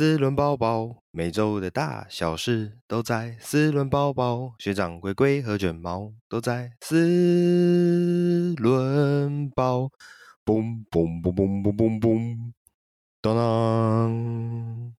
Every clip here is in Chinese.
四轮包包，每周的大小事都在四轮包包。学长龟龟和卷毛都在四轮包。嘣嘣嘣嘣嘣嘣嘣，当当。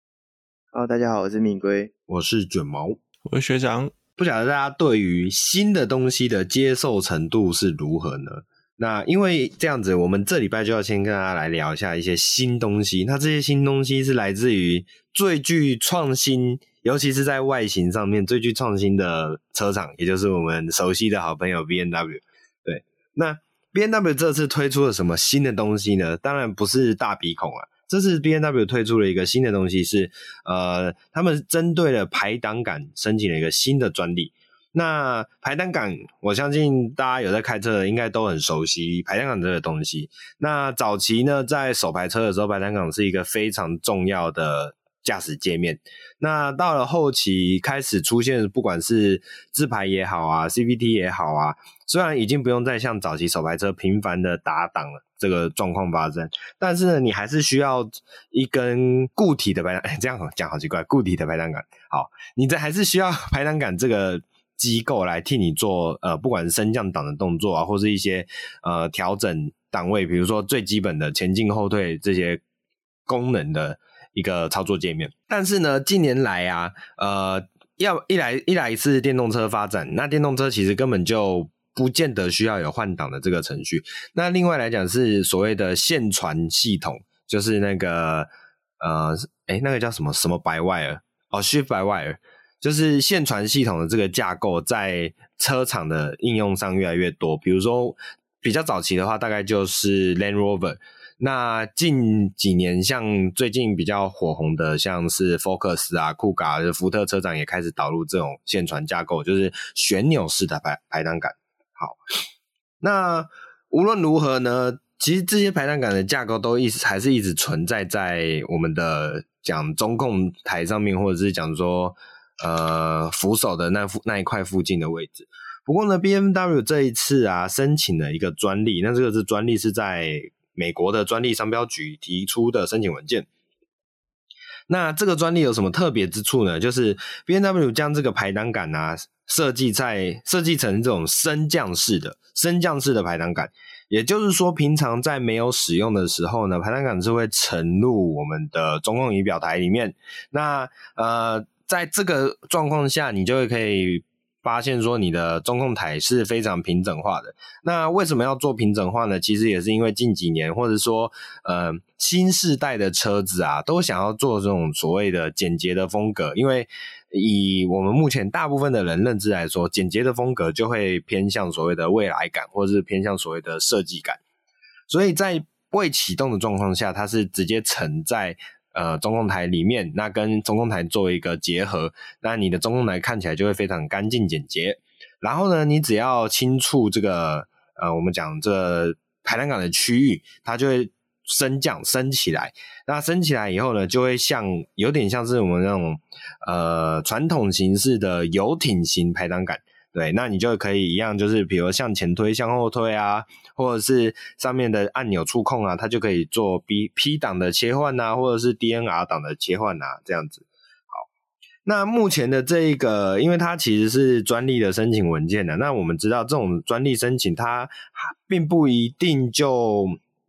Hello，大家好，我是敏龟，我是卷毛，我是学长。不晓得大家对于新的东西的接受程度是如何呢？那因为这样子，我们这礼拜就要先跟大家来聊一下一些新东西。那这些新东西是来自于最具创新，尤其是在外形上面最具创新的车厂，也就是我们熟悉的好朋友 BMW。对，那 BMW 这次推出了什么新的东西呢？当然不是大鼻孔啊，这次 BMW 推出了一个新的东西是，呃，他们针对了排挡杆申请了一个新的专利。那排挡杆，我相信大家有在开车的，应该都很熟悉排挡杆这个东西。那早期呢，在手排车的时候，排挡杆是一个非常重要的驾驶界面。那到了后期，开始出现，不管是自排也好啊，CVT 也好啊，虽然已经不用再像早期手排车频繁的打档了，这个状况发生，但是呢，你还是需要一根固体的排挡。这样讲好奇怪，固体的排挡杆。好，你这还是需要 排挡杆这个。机构来替你做呃，不管是升降档的动作啊，或是一些呃调整档位，比如说最基本的前进后退这些功能的一个操作界面。但是呢，近年来啊，呃，要一来一来一次电动车发展，那电动车其实根本就不见得需要有换挡的这个程序。那另外来讲是所谓的线传系统，就是那个呃，诶，那个叫什么什么 by wire 哦，shift by wire。就是线传系统的这个架构，在车厂的应用上越来越多。比如说，比较早期的话，大概就是 Land Rover。那近几年，像最近比较火红的，像是 Focus 啊、酷卡，福特车厂也开始导入这种线传架构，就是旋钮式的排排档杆。好，那无论如何呢，其实这些排档杆的架构都一直还是一直存在在我们的讲中控台上面，或者是讲说。呃，扶手的那附那一块附近的位置。不过呢，BMW 这一次啊，申请了一个专利。那这个是专利是在美国的专利商标局提出的申请文件。那这个专利有什么特别之处呢？就是 BMW 将这个排挡杆啊设计在设计成这种升降式的升降式的排挡杆。也就是说，平常在没有使用的时候呢，排挡杆是会沉入我们的中控仪表台里面。那呃。在这个状况下，你就会可以发现说，你的中控台是非常平整化的。那为什么要做平整化呢？其实也是因为近几年，或者说呃新世代的车子啊，都想要做这种所谓的简洁的风格。因为以我们目前大部分的人认知来说，简洁的风格就会偏向所谓的未来感，或者是偏向所谓的设计感。所以在未启动的状况下，它是直接沉在。呃，中控台里面，那跟中控台做一个结合，那你的中控台看起来就会非常干净简洁。然后呢，你只要轻触这个呃，我们讲这排挡杆的区域，它就会升降升起来。那升起来以后呢，就会像有点像是我们那种呃传统形式的游艇型排挡杆。对，那你就可以一样，就是比如向前推、向后推啊，或者是上面的按钮触控啊，它就可以做 B P 档的切换啊，或者是 D N R 档的切换啊，这样子。好，那目前的这一个，因为它其实是专利的申请文件的，那我们知道这种专利申请，它并不一定就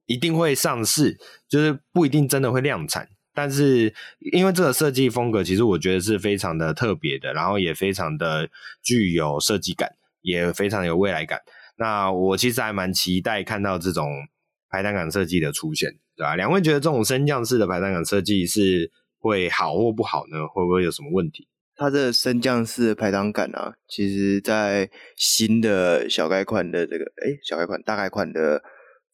一定会上市，就是不一定真的会量产。但是，因为这个设计风格，其实我觉得是非常的特别的，然后也非常的具有设计感，也非常有未来感。那我其实还蛮期待看到这种排挡杆设计的出现，对吧？两位觉得这种升降式的排挡杆设计是会好或不好呢？会不会有什么问题？它的升降式的排挡杆啊，其实在新的小改款的这个，哎，小改款、大改款的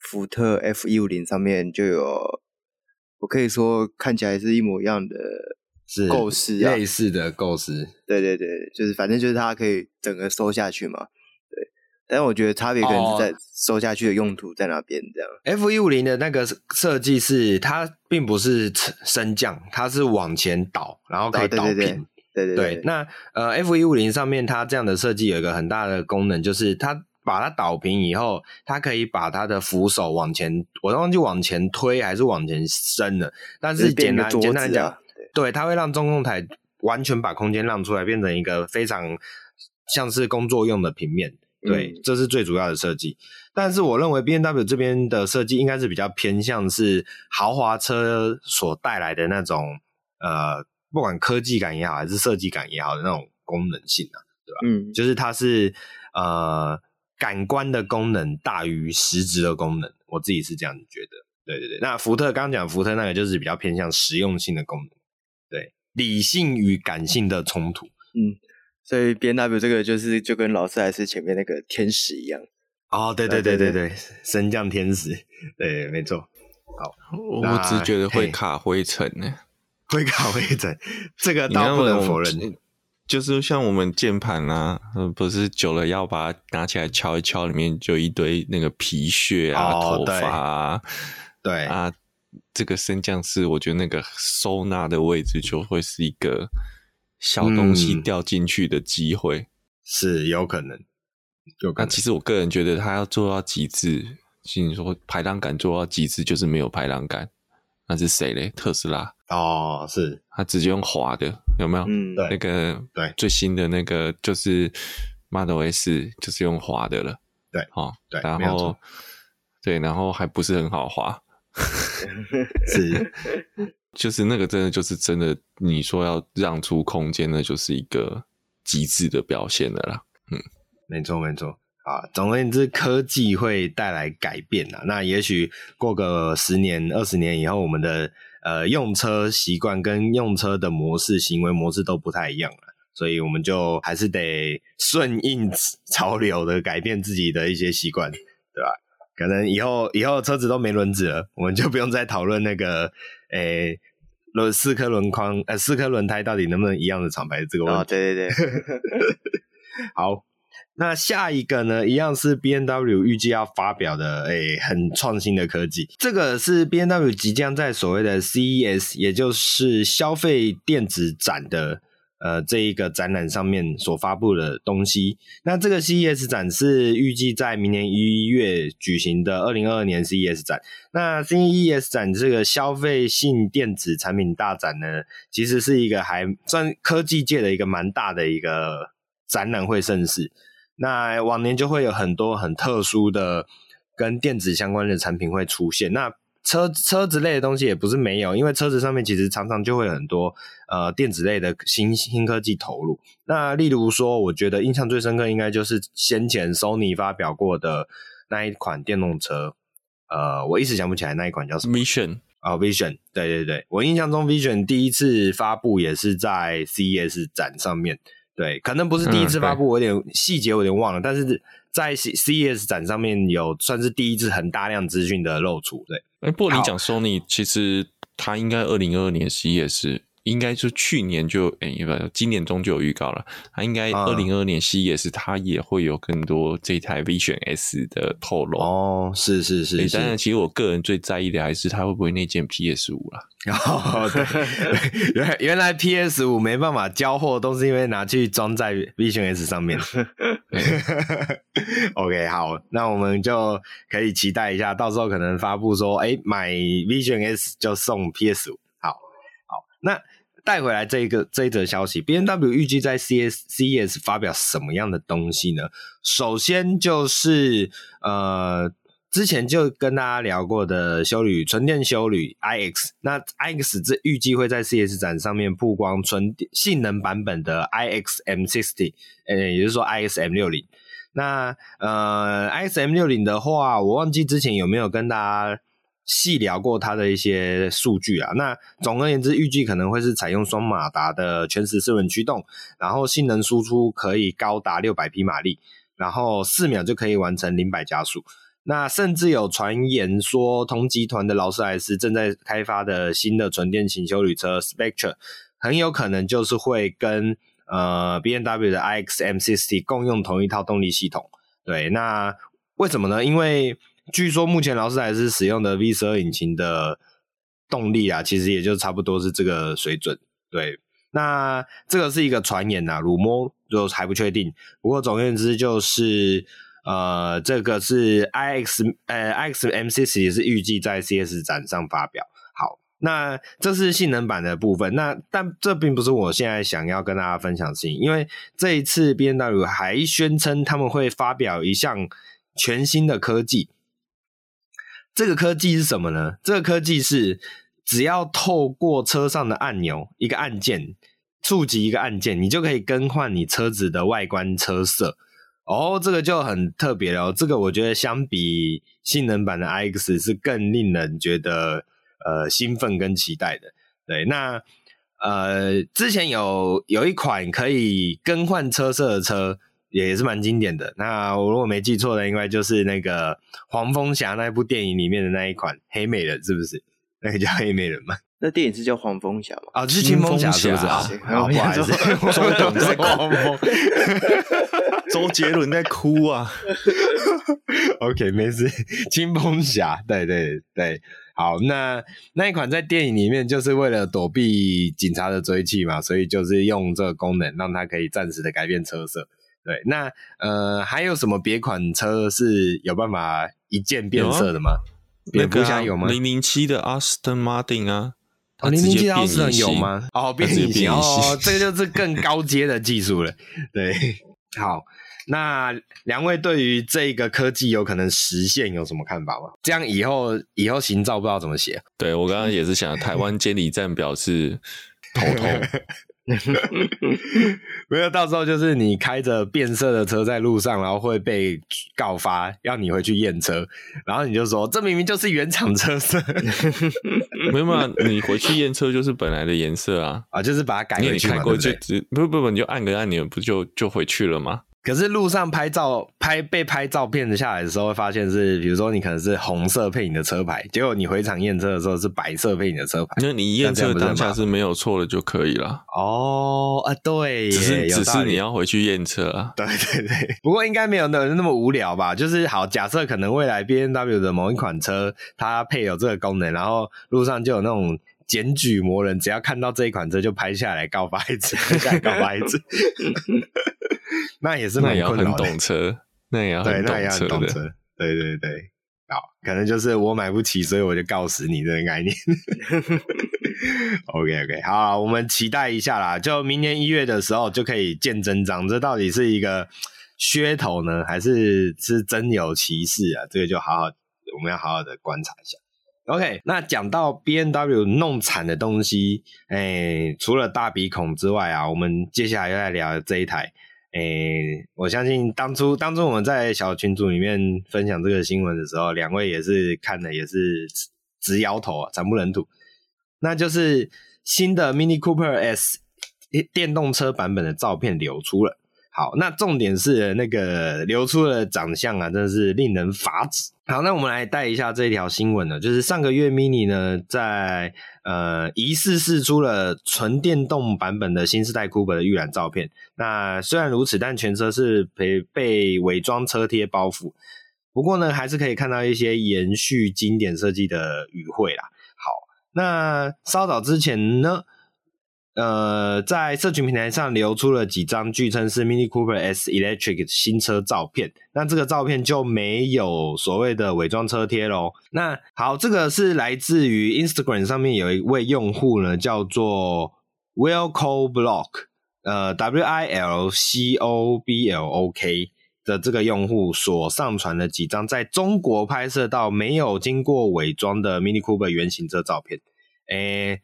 福特 F 一五零上面就有。我可以说看起来是一模一样的是构思，类似的构思。对对对，就是反正就是它可以整个收下去嘛。对，但我觉得差别可能是在收下去的用途在哪边这样。F 一五零的那个设计是它并不是升降，它是往前倒，然后可以倒平。对对对，对，那呃，F 一五零上面它这样的设计有一个很大的功能，就是它。把它倒平以后，它可以把它的扶手往前，我忘记往前推还是往前伸了。但是简单简单来讲，对，它会让中控台完全把空间让出来，变成一个非常像是工作用的平面。对，嗯、这是最主要的设计。但是我认为 B N W 这边的设计应该是比较偏向是豪华车所带来的那种呃，不管科技感也好，还是设计感也好的那种功能性啊，对吧？嗯，就是它是呃感官的功能大于实质的功能，我自己是这样子觉得。对对对，那福特刚刚讲福特那个就是比较偏向实用性的功能，对，理性与感性的冲突，嗯。所以 B N W 这个就是就跟劳斯莱斯前面那个天使一样哦，对对对对对，升降天使，对，没错。好，我只觉得会卡灰尘呢，会卡灰尘，这个倒不能否认。就是像我们键盘啊，不是久了要把它拿起来敲一敲，里面就一堆那个皮屑啊、哦、头发啊，对，啊，这个升降式，我觉得那个收纳的位置就会是一个。小东西掉进去的机会、嗯、是有可能，有可能。那其实我个人觉得，它要做到极致，其实你说排档杆做到极致，就是没有排档杆。那是谁嘞？特斯拉哦，是他直接用滑的，有没有？嗯，对，那个对最新的那个就是 Model S，就是用滑的了。对，哦，对，然后对，然后还不是很好滑，是。就是那个真的就是真的，你说要让出空间，那就是一个极致的表现的啦。嗯，没错没错啊。总而言之，科技会带来改变啊。那也许过个十年、二十年以后，我们的呃用车习惯跟用车的模式、行为模式都不太一样了。所以我们就还是得顺应 潮流的改变自己的一些习惯，对吧？可能以后以后车子都没轮子了，我们就不用再讨论那个。诶、欸，轮四颗轮框，呃，四颗轮胎到底能不能一样的厂牌这个问题？哦，对对对。好，那下一个呢，一样是 B N W 预计要发表的，诶、很创新的科技。这个是 B N W 即将在所谓的 CES，也就是消费电子展的。呃，这一个展览上面所发布的东西，那这个 CES 展是预计在明年一月举行的二零二二年 CES 展。那 CES 展这个消费性电子产品大展呢，其实是一个还算科技界的一个蛮大的一个展览会盛事。那往年就会有很多很特殊的跟电子相关的产品会出现。那车车子类的东西也不是没有，因为车子上面其实常常就会有很多呃电子类的新新科技投入。那例如说，我觉得印象最深刻应该就是先前 Sony 发表过的那一款电动车，呃，我一时想不起来那一款叫什么。Vision 啊，Vision，对对对，我印象中 Vision 第一次发布也是在 CES 展上面，对，可能不是第一次发布，嗯、我有点细节我有点忘了，但是。在 C C S 展上面有算是第一次很大量资讯的露出，对。不过你讲 Sony，其实它应该二零二二年 CES。应该是去年就诶，一、欸、今年中就有预告了。它应该二零二二年 CES，它也会有更多这台 Vision S 的透露。哦，是是是，是。当然，其实我个人最在意的还是它会不会内建 PS 五啦。哦，对，原原来 PS 五没办法交货，都是因为拿去装在 Vision S 上面。OK，好，那我们就可以期待一下，到时候可能发布说，哎、欸，买 Vision S 就送 PS 五。好，好，那。带回来这一个这一则消息，BMW 预计在 C S C S 发表什么样的东西呢？首先就是呃，之前就跟大家聊过的修旅纯电修旅 iX，那 iX 这预计会在 C S 展上面曝光纯性能版本的 iX M60，呃，也就是说 iX M60。那呃，iX M60 的话，我忘记之前有没有跟大家。细聊过它的一些数据啊，那总而言之，预计可能会是采用双马达的全时四轮驱动，然后性能输出可以高达六百匹马力，然后四秒就可以完成零百加速。那甚至有传言说，同集团的劳斯莱斯正在开发的新的纯电型休旅车 Spectre，很有可能就是会跟呃 BMW 的 iX M60 共用同一套动力系统。对，那为什么呢？因为据说目前劳斯莱斯使用的 V 十二引擎的动力啊，其实也就差不多是这个水准。对，那这个是一个传言呐，rumor 就还不确定。不过总而言之，就是呃，这个是 iX 呃 iX M60 也是预计在 CS 展上发表。好，那这是性能版的部分。那但这并不是我现在想要跟大家分享的事情，因为这一次 BMW 还宣称他们会发表一项全新的科技。这个科技是什么呢？这个科技是只要透过车上的按钮，一个按键，触及一个按键，你就可以更换你车子的外观车色。哦，这个就很特别了。这个我觉得相比性能版的 iX 是更令人觉得呃兴奋跟期待的。对，那呃之前有有一款可以更换车色的车。也是蛮经典的。那我如果没记错的，应该就是那个黄蜂侠那部电影里面的那一款黑美人，是不是？那个叫黑美人吗？那电影是叫黄蜂侠吗？啊、哦，是青蜂侠，是不是啊？好，不好意思，周董在狂风，周杰伦在哭啊。OK，没事，青蜂侠，对对对，好，那那一款在电影里面就是为了躲避警察的追击嘛，所以就是用这个功能让它可以暂时的改变车色。对，那呃，还有什么别款车是有办法一键变色的吗？蝙蝠侠有吗？零零七的 Aston Martin 啊，零零七的 Aston 有吗？哦，变形变哦，这个就是更高阶的技术了。对，好，那两位对于这个科技有可能实现有什么看法吗？这样以后以后行照不知道怎么写。对，我刚刚也是想，台湾监理站表示头痛。没有，到时候就是你开着变色的车在路上，然后会被告发，要你回去验车，然后你就说这明明就是原厂车色。没有嘛，你回去验车就是本来的颜色啊，啊，就是把它改回去嘛，开过去？不不不，你就按个按钮，不就就回去了吗？可是路上拍照拍被拍照片下来的时候，会发现是，比如说你可能是红色配你的车牌，结果你回厂验车的时候是白色配你的车牌。那你验车当下是没有错的就可以了。哦啊，对，只是只是你要回去验车啊。对对对，不过应该没有那那么无聊吧？就是好，假设可能未来 B N W 的某一款车它配有这个功能，然后路上就有那种。检举魔人，只要看到这一款车就拍下来告发一次，拍下来告发一次，那也是蛮困扰的。那也要很懂车，那也要很懂车，对对对，好，可能就是我买不起，所以我就告死你这个概念。OK OK，好，我们期待一下啦，就明年一月的时候就可以见真章，这到底是一个噱头呢，还是是真有其事啊？这个就好好，我们要好好的观察一下。OK，那讲到 B N W 弄惨的东西，诶、欸，除了大鼻孔之外啊，我们接下来要来聊这一台。诶、我相信当初当初我们在小群组里面分享这个新闻的时候，两位也是看的也是直摇头啊，惨不忍睹。那就是新的 Mini Cooper S 电动车版本的照片流出了。好，那重点是那个流出的长相啊，真的是令人发指。好，那我们来带一下这一条新闻呢，就是上个月 Mini 呢在呃疑似释出了纯电动版本的新世代 Cooper 的预览照片。那虽然如此，但全车是被被伪装车贴包覆。不过呢，还是可以看到一些延续经典设计的语汇啦。好，那稍早之前呢，呃，在社群平台上流出了几张据称是 Mini Cooper S Electric 新车照片，那这个照片就没有所谓的伪装车贴喽。那好，这个是来自于 Instagram 上面有一位用户呢，叫做 Wilco Block，呃，W I L C O B L O K 的这个用户所上传的几张在中国拍摄到没有经过伪装的 Mini Cooper 原型车照片，诶。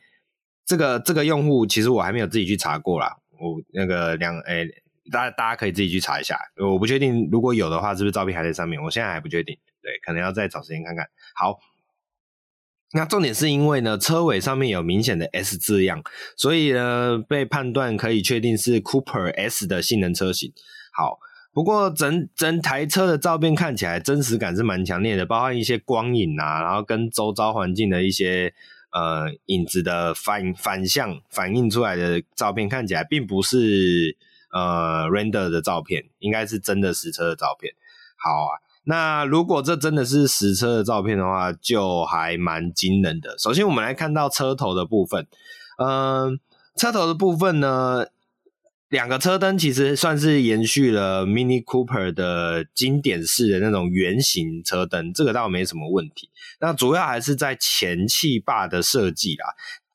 这个这个用户其实我还没有自己去查过啦，我那个两诶，大家大家可以自己去查一下，我不确定如果有的话，是不是照片还在上面？我现在还不确定，对，可能要再找时间看看。好，那重点是因为呢，车尾上面有明显的 S 字样，所以呢，被判断可以确定是 Cooper S 的性能车型。好，不过整整台车的照片看起来真实感是蛮强烈的，包括一些光影啊，然后跟周遭环境的一些。呃，影子的反反向反映出来的照片看起来并不是呃 render 的照片，应该是真的实车的照片。好啊，那如果这真的是实车的照片的话，就还蛮惊人的。首先，我们来看到车头的部分。嗯、车头的部分呢，两个车灯其实算是延续了 Mini Cooper 的经典式的那种圆形车灯，这个倒没什么问题。那主要还是在前气坝的设计啦。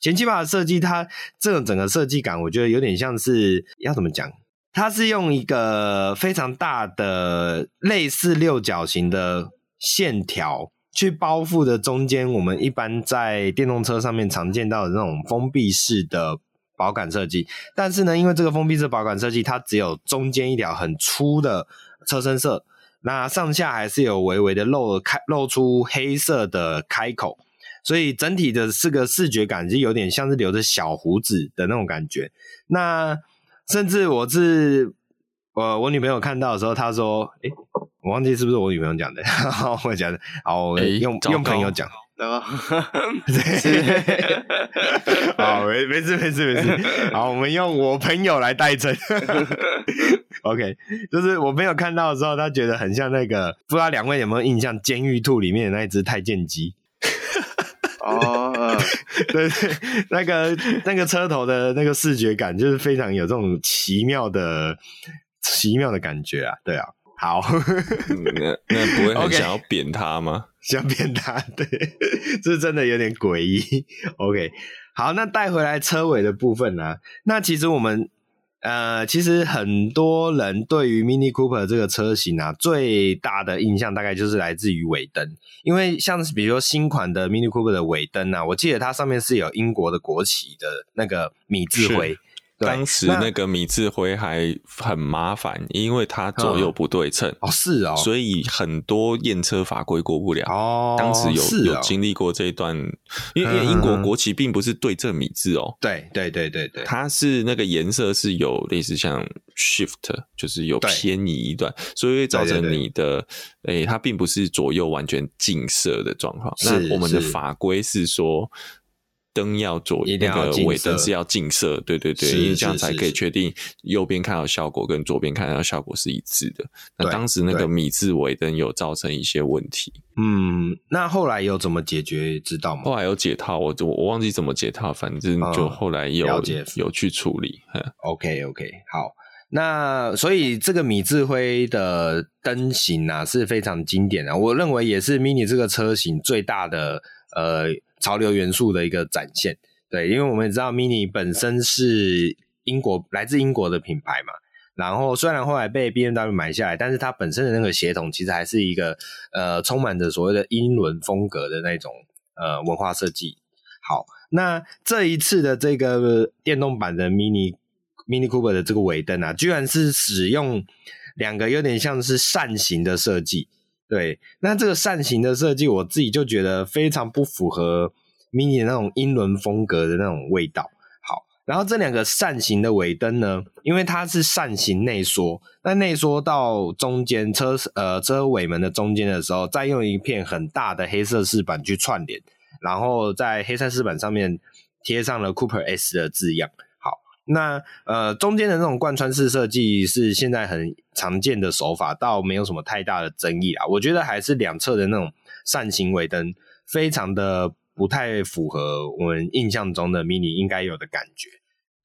前气坝的设计，它这种整个设计感，我觉得有点像是要怎么讲？它是用一个非常大的类似六角形的线条去包覆的中间，我们一般在电动车上面常见到的那种封闭式的保杆设计。但是呢，因为这个封闭式保杆设计，它只有中间一条很粗的车身色，那上下还是有微微的露开露出黑色的开口，所以整体的这个视觉感就有点像是留着小胡子的那种感觉。那甚至我是，呃，我女朋友看到的时候，她说：“诶、欸、我忘记是不是我女朋友讲的，好，我讲的，好，我用、欸、用朋友讲，啊，好，没没事没事没事，好，我们用我朋友来代称，OK，就是我朋友看到的时候，他觉得很像那个，不知道两位有没有印象，《监狱兔》里面的那一只太监鸡。”哦，对对，那个那个车头的那个视觉感，就是非常有这种奇妙的奇妙的感觉啊！对啊，好，那那不会很想要扁他吗想扁他，对，这是真的有点诡异。OK，好，那带回来车尾的部分呢、啊？那其实我们。呃，其实很多人对于 Mini Cooper 这个车型啊，最大的印象大概就是来自于尾灯，因为像是比如说新款的 Mini Cooper 的尾灯啊，我记得它上面是有英国的国旗的那个米字徽。当时那个米字徽还很麻烦，因为它左右不对称。哦，是哦，所以很多验车法规过不了。哦。当时有有经历过这一段，因为因为英国国旗并不是对正米字哦，对对对对对，它是那个颜色是有类似像 shift，就是有偏移一段，所以会造成你的诶，它并不是左右完全近色的状况。那我们的法规是说。灯要左，那个尾灯是要近色，对对对，因为这样才可以确定右边看到效果跟左边看到效果是一致的。那当时那个米字尾灯有造成一些问题，嗯，那后来有怎么解决？知道吗？后来有解套，我我忘记怎么解套，反正就后来有、嗯、有去处理。OK OK，好，那所以这个米字灰的灯型啊是非常经典的，我认为也是 Mini 这个车型最大的呃。潮流元素的一个展现，对，因为我们也知道 Mini 本身是英国来自英国的品牌嘛，然后虽然后来被 BMW 买下来，但是它本身的那个血统其实还是一个呃充满着所谓的英伦风格的那种呃文化设计。好，那这一次的这个电动版的 Mini Mini Cooper 的这个尾灯啊，居然是使用两个有点像是扇形的设计。对，那这个扇形的设计，我自己就觉得非常不符合 Mini 的那种英伦风格的那种味道。好，然后这两个扇形的尾灯呢，因为它是扇形内缩，那内缩到中间车呃车尾门的中间的时候，再用一片很大的黑色饰板去串联，然后在黑色饰板上面贴上了 Cooper S 的字样。那呃，中间的那种贯穿式设计是现在很常见的手法，倒没有什么太大的争议啊。我觉得还是两侧的那种扇形尾灯，非常的不太符合我们印象中的 Mini 应该有的感觉。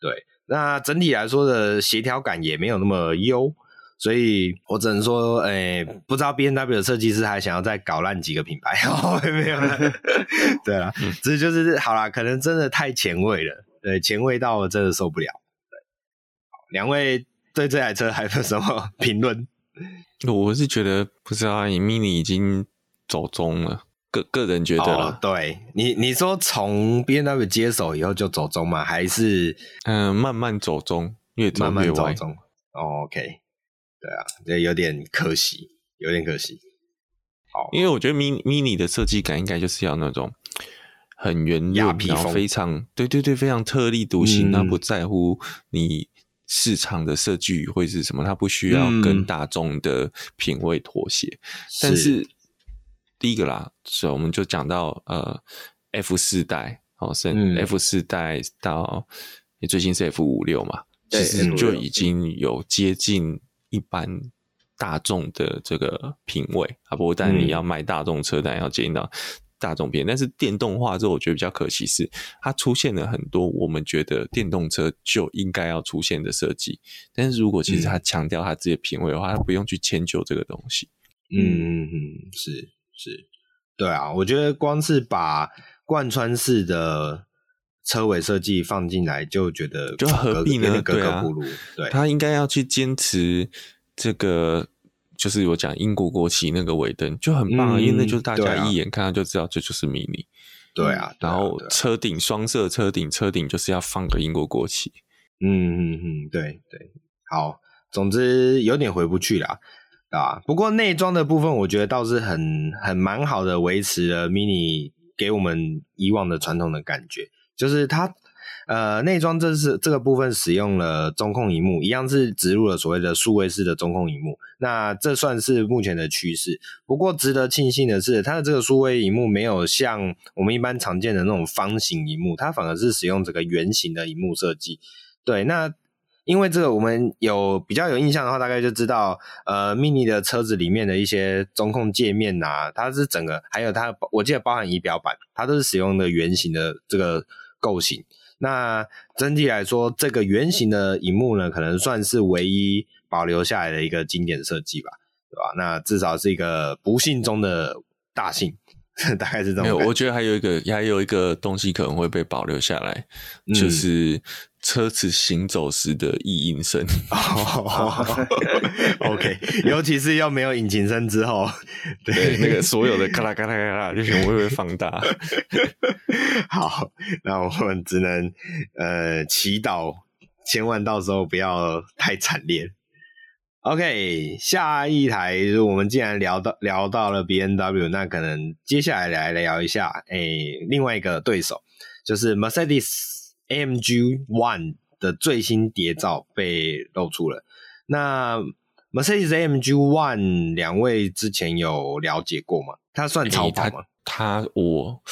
对，那整体来说的协调感也没有那么优，所以我只能说，哎、欸，不知道 B N W 的设计师还想要再搞烂几个品牌？哦，没有了。对啊，这就是好啦，可能真的太前卫了。对，前卫到我真的受不了。对，两位对这台车还有什么 评论？我是觉得不知道，你 Mini 已经走中了，个个人觉得了。哦、对你，你说从 B N W 接手以后就走中吗？还是嗯、呃，慢慢走中，越走越慢慢走中。哦、OK，对啊，这有点可惜，有点可惜。好，因为我觉得 Mini Mini 的设计感应该就是要那种。很圆润，然后非常对对对，非常特立独行。他、嗯、不在乎你市场的设计会是什么，他不需要跟大众的品味妥协。嗯、但是，是第一个啦，所以我们就讲到呃，F 四代哦，是 F 四代到你最近是 F 五六嘛，其实就已经有接近一般大众的这个品味啊。不过，但你要卖大众车，但要接近到。大众片。但是电动化之后，我觉得比较可惜是它出现了很多我们觉得电动车就应该要出现的设计。但是如果其实他强调他自己的品味的话，他不用去迁就这个东西。嗯嗯嗯，是是，对啊，我觉得光是把贯穿式的车尾设计放进来，就觉得就何必呢？格格不入。对，他应该要去坚持这个。就是我讲英国国旗那个尾灯就很棒，嗯，因为那就是大家一眼看到就知道这就是 Mini。对啊，然后车顶双色车顶，车顶就是要放个英国国旗。嗯嗯嗯，对对，好，总之有点回不去啦啊。不过内装的部分，我觉得倒是很很蛮好的，维持了 Mini 给我们以往的传统的感觉，就是它。呃，内装这是这个部分使用了中控荧幕，一样是植入了所谓的数位式的中控荧幕。那这算是目前的趋势。不过值得庆幸的是，它的这个数位荧幕没有像我们一般常见的那种方形荧幕，它反而是使用这个圆形的荧幕设计。对，那因为这个我们有比较有印象的话，大概就知道，呃，Mini 的车子里面的一些中控界面啊，它是整个还有它，我记得包含仪表板，它都是使用的圆形的这个构型。那整体来说，这个圆形的荧幕呢，可能算是唯一保留下来的一个经典设计吧，对吧？那至少是一个不幸中的大幸，大概是这么。没有，我觉得还有一个，还有一个东西可能会被保留下来，嗯、就是。车子行走时的异音声，OK，尤其是要没有引擎声之后，对那个所有的咔啦咔啦咔啦，就全部会被放大。好，那我们只能呃祈祷，千万到时候不要太惨烈。OK，下一台，我们既然聊到聊到了 B N W，那可能接下来来聊一下，哎、欸，另外一个对手就是 Mercedes。AMG One 的最新谍照被露出了。那 Mercedes AMG One 两位之前有了解过吗？它算超跑吗？它、欸、我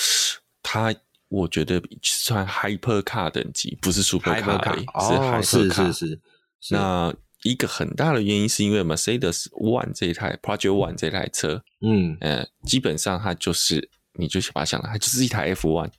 它我觉得算 Hypercar 等级，不是 Supercar，是 Hypercar。是是是。那一个很大的原因是因为 Mercedes One 这一台 Project One 这台车，嗯呃，基本上它就是你就把它想了，它就是一台 F1。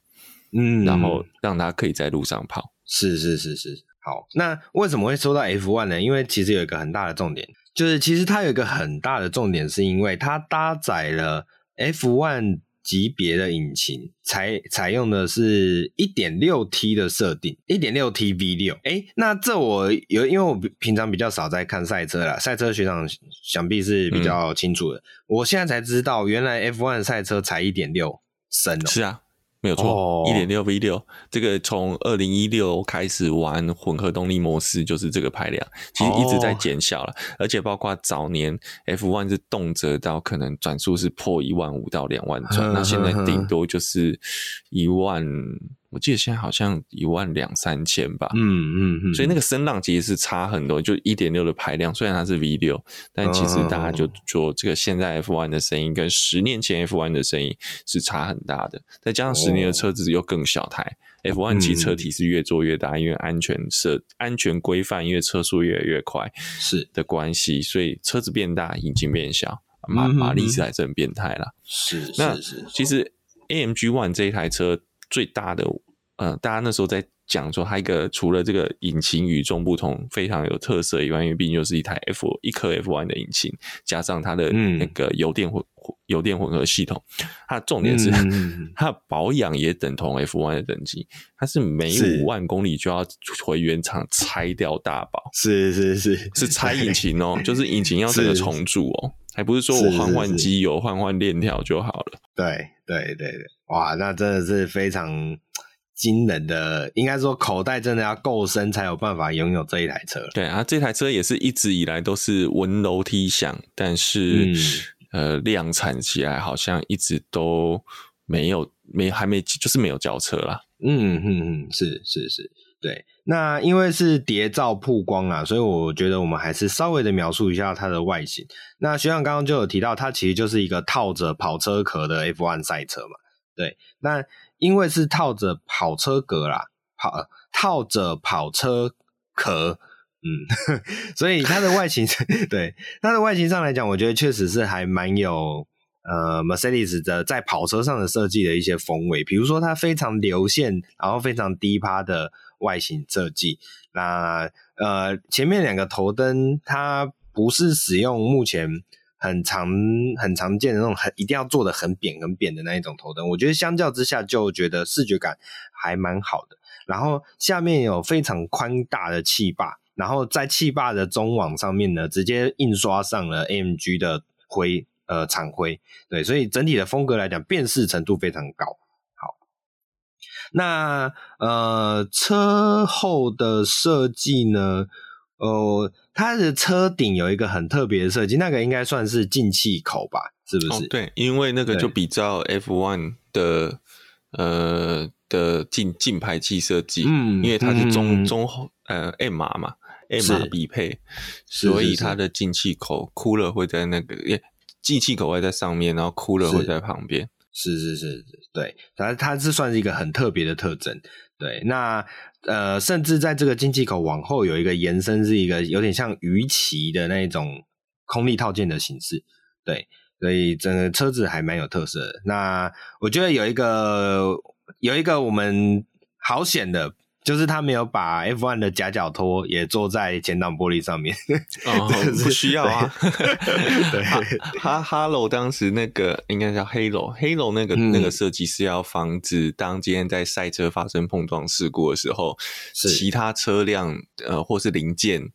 嗯，然后让它可以在路上跑。是是是是，好。那为什么会说到 F one 呢？因为其实有一个很大的重点，就是其实它有一个很大的重点，是因为它搭载了 F one 级别的引擎，采采用的是一点六 T 的设定，一点六 T V 六。哎，那这我有，因为我平常比较少在看赛车啦，赛车学长想必是比较清楚的。嗯、我现在才知道，原来 F one 赛车才一点六升哦。是啊。没有错，一点六 V 六，这个从二零一六开始玩混合动力模式，就是这个排量，其实一直在减小了。Oh. 而且包括早年 F one 是动辄到可能转速是破一万五到两万转，那现在顶多就是一万。我记得现在好像一万两三千吧，嗯嗯嗯，所以那个声浪其实是差很多，就一点六的排量，虽然它是 V 六，但其实大家就说这个现在 F1 的声音跟十年前 F1 的声音是差很大的，再加上十年的车子又更小台，F1 其实车体是越做越大，因为安全设安全规范，因为车速越来越快是。的关系，所以车子变大，引擎变小，马马力是还是很变态啦。是那是是，其实 AMG One 这一台车。最大的，呃，大家那时候在讲说，它一个除了这个引擎与众不同，非常有特色以外，因为毕竟就是一台 F 一颗 F one 的引擎，加上它的那个油电混、嗯、油电混合系统，它的重点是、嗯、它的保养也等同 F one 的等级，它是每五万公里就要回原厂拆掉大保，是是是。是拆引擎哦，就是引擎要这个重组哦，还不是说我换换机油、换换链条就好了，对对对对。哇，那真的是非常惊人的，应该说口袋真的要够深才有办法拥有这一台车。对啊，这台车也是一直以来都是闻楼梯响，但是、嗯、呃量产起来好像一直都没有没还没就是没有交车啦。嗯嗯嗯，是是是，对。那因为是谍照曝光啊，所以我觉得我们还是稍微的描述一下它的外形。那学长刚刚就有提到，它其实就是一个套着跑车壳的 F1 赛车嘛。对，那因为是套着跑车壳啦，跑套着跑车壳，嗯，所以它的外形，对它的外形上来讲，我觉得确实是还蛮有呃，Mercedes 的在跑车上的设计的一些风味，比如说它非常流线，然后非常低趴的外形设计。那呃，前面两个头灯它不是使用目前很常很常见的那种很一定要做的很扁很扁的那一种头灯，我觉得相较之下就觉得视觉感还蛮好的。然后下面有非常宽大的气坝。然后在气坝的中网上面呢，直接印刷上了 AMG 的灰，呃，厂徽。对，所以整体的风格来讲，辨识程度非常高。好，那呃，车后的设计呢？哦、呃，它的车顶有一个很特别的设计，那个应该算是进气口吧？是不是？哦、对，因为那个就比较 F one 的呃的进进排气设计，嗯，因为它是中、嗯、中后呃 M 码嘛。，M 码匹配，所以它的进气口 cooler 会在那个，进气口会在上面，然后 cooler 会在旁边。是是是是，对，它它是算是一个很特别的特征。对，那呃，甚至在这个进气口往后有一个延伸，是一个有点像鱼鳍的那一种空力套件的形式。对，所以整个车子还蛮有特色的。那我觉得有一个有一个我们好险的。就是他没有把 F1 的夹脚托也做在前挡玻璃上面，哦，不需要啊。对，哈哈喽，当时那个应该叫 Halo，Halo 那个、嗯、那个设计是要防止当今天在赛车发生碰撞事故的时候，其他车辆呃或是零件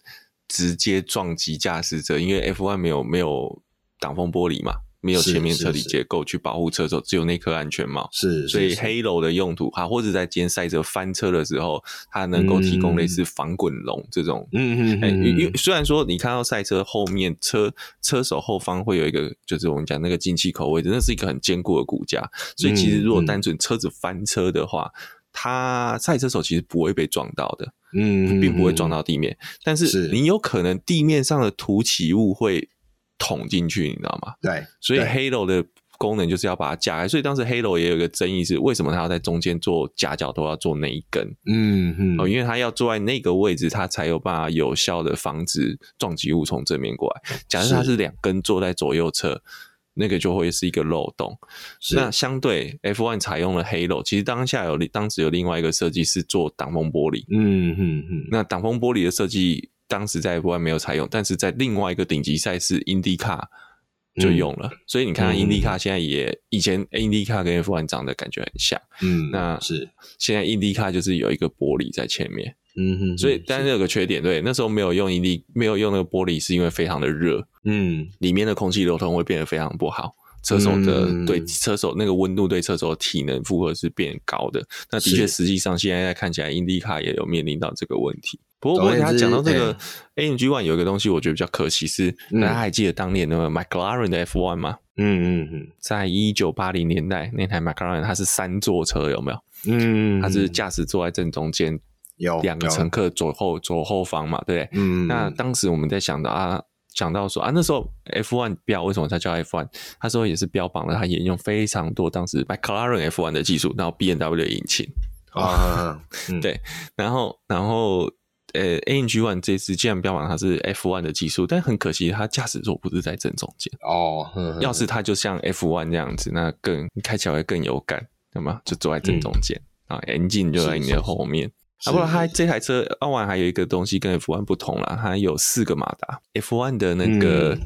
直接撞击驾驶者，因为 F1 没有没有挡风玻璃嘛。没有前面车体结构去保护车手，只有那颗安全帽。是，所以 Halo 的用途哈，或者在今天赛车翻车的时候，它能够提供类似防滚笼这种。嗯嗯嗯。因为虽然说你看到赛车后面车车手后方会有一个，就是我们讲那个进气口位置，那是一个很坚固的骨架。所以其实如果单纯车子翻车的话，它赛车手其实不会被撞到的。嗯，并不会撞到地面，但是你有可能地面上的凸起物会。捅进去，你知道吗？对，所以 Halo 的功能就是要把它架开。所以当时 Halo 也有一个争议是，为什么它要在中间做夹角，都要做那一根？嗯嗯，哦，因为它要坐在那个位置，它才有办法有效的防止撞击物从正面过来。假设它是两根坐在左右侧，那个就会是一个漏洞。那相对 F1 采用了 Halo，其实当下有当时有另外一个设计是做挡风玻璃。嗯嗯嗯，那挡风玻璃的设计。当时在 F1 没有采用，但是在另外一个顶级赛事 IndyCar 就用了。嗯、所以你看，IndyCar 现在也、嗯、以前 IndyCar 跟 F1 长得感觉很像。嗯，那是现在 IndyCar 就是有一个玻璃在前面。嗯哼，所以但是有个缺点，对，那时候没有用 Indy 没有用那个玻璃，是因为非常的热。嗯，里面的空气流通会变得非常不好。车手的、嗯、对车手那个温度对车手的体能负荷是变高的。那的确，实际上现在看起来，IndyCar 也有面临到这个问题。不过，不过他讲到这个 AMG One 有一个东西，我觉得比较可惜是，大家还记得当年那个 McLaren 的 F One 吗？嗯嗯嗯，在一九八零年代那台 McLaren 它是三座车，有没有？嗯，它是驾驶坐在正中间，有两个乘客左后左后方嘛，对不对？嗯，那当时我们在想到啊，讲到说啊，那时候 F1 标为什么它叫 F One？它说也是标榜了它沿用非常多当时 McLaren F One 的技术，然后 B N W 的引擎啊，对，然后然后。呃，AMG One 这次既然标榜它是 F One 的技术，但很可惜，它驾驶座不是在正中间哦。呵呵，要是它就像 F One 这样子，那更开起来会更有感，那么就坐在正中间啊，engine 就在你的后面。啊，不然它这台车奥玩还有一个东西跟 F One 不同啦，它有四个马达。，F One 的那个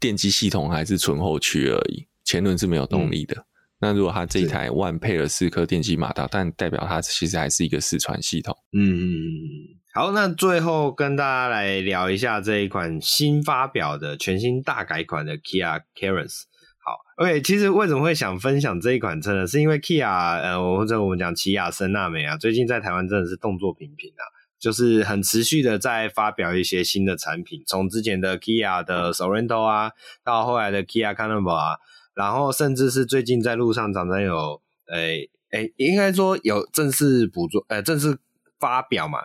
电机系统还是纯后驱而已，前轮是没有动力的。嗯那如果它这一台 One 配了四颗电机马达，但代表它其实还是一个四传系统。嗯嗯嗯。好，那最后跟大家来聊一下这一款新发表的全新大改款的 Kia Carens。好，OK，其实为什么会想分享这一款车呢？是因为 Kia，呃，或者我们讲起亚森纳美啊，最近在台湾真的是动作频频啊，就是很持续的在发表一些新的产品，从之前的 Kia 的 Sorento 啊，到后来的 Kia Carnival 啊。然后甚至是最近在路上常常有，诶诶，应该说有正式捕捉，呃，正式发表嘛，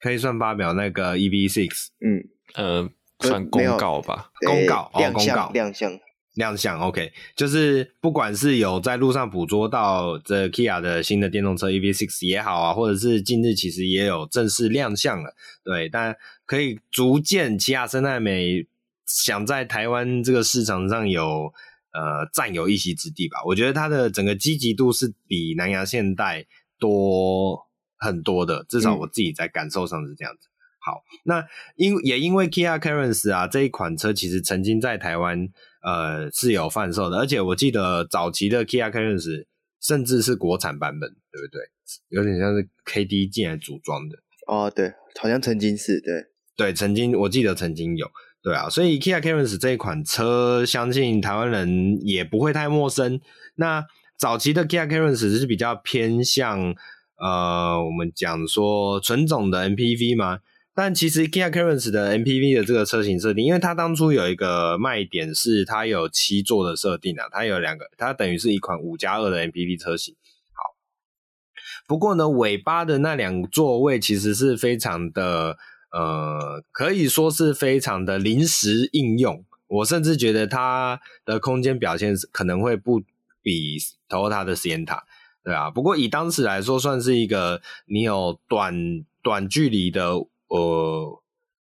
可以算发表那个 EV6，嗯，呃，算公告吧，公告，哦，公告，亮相，亮相，OK，就是不管是有在路上捕捉到这 Kia 的新的电动车 EV6 也好啊，或者是近日其实也有正式亮相了，对，但可以逐渐起亚生态美想在台湾这个市场上有。呃占有一席之地吧。我觉得它的整个积极度是比南洋现代多很多的，至少我自己在感受上是这样子。嗯、好，那因也因为 Kia Carens 啊这一款车其实曾经在台湾呃是有贩售的，而且我记得早期的 Kia Carens 甚至是国产版本，对不对？有点像是 KD 进来组装的。哦，对，好像曾经是对，对，曾经我记得曾经有，对啊，所以 Kia Carens 这一款车，相信台湾人也不会太陌生。那早期的 Kia Carens 是比较偏向呃，我们讲说纯种的 MPV 嘛，但其实 Kia Carens 的 MPV 的这个车型设定，因为它当初有一个卖点是它有七座的设定啊，它有两个，它等于是一款五加二的 MPV 车型。好不过呢，尾巴的那两座位其实是非常的，呃，可以说是非常的临时应用。我甚至觉得它的空间表现可能会不比 Toyota 的实验塔对啊。不过以当时来说，算是一个你有短短距离的呃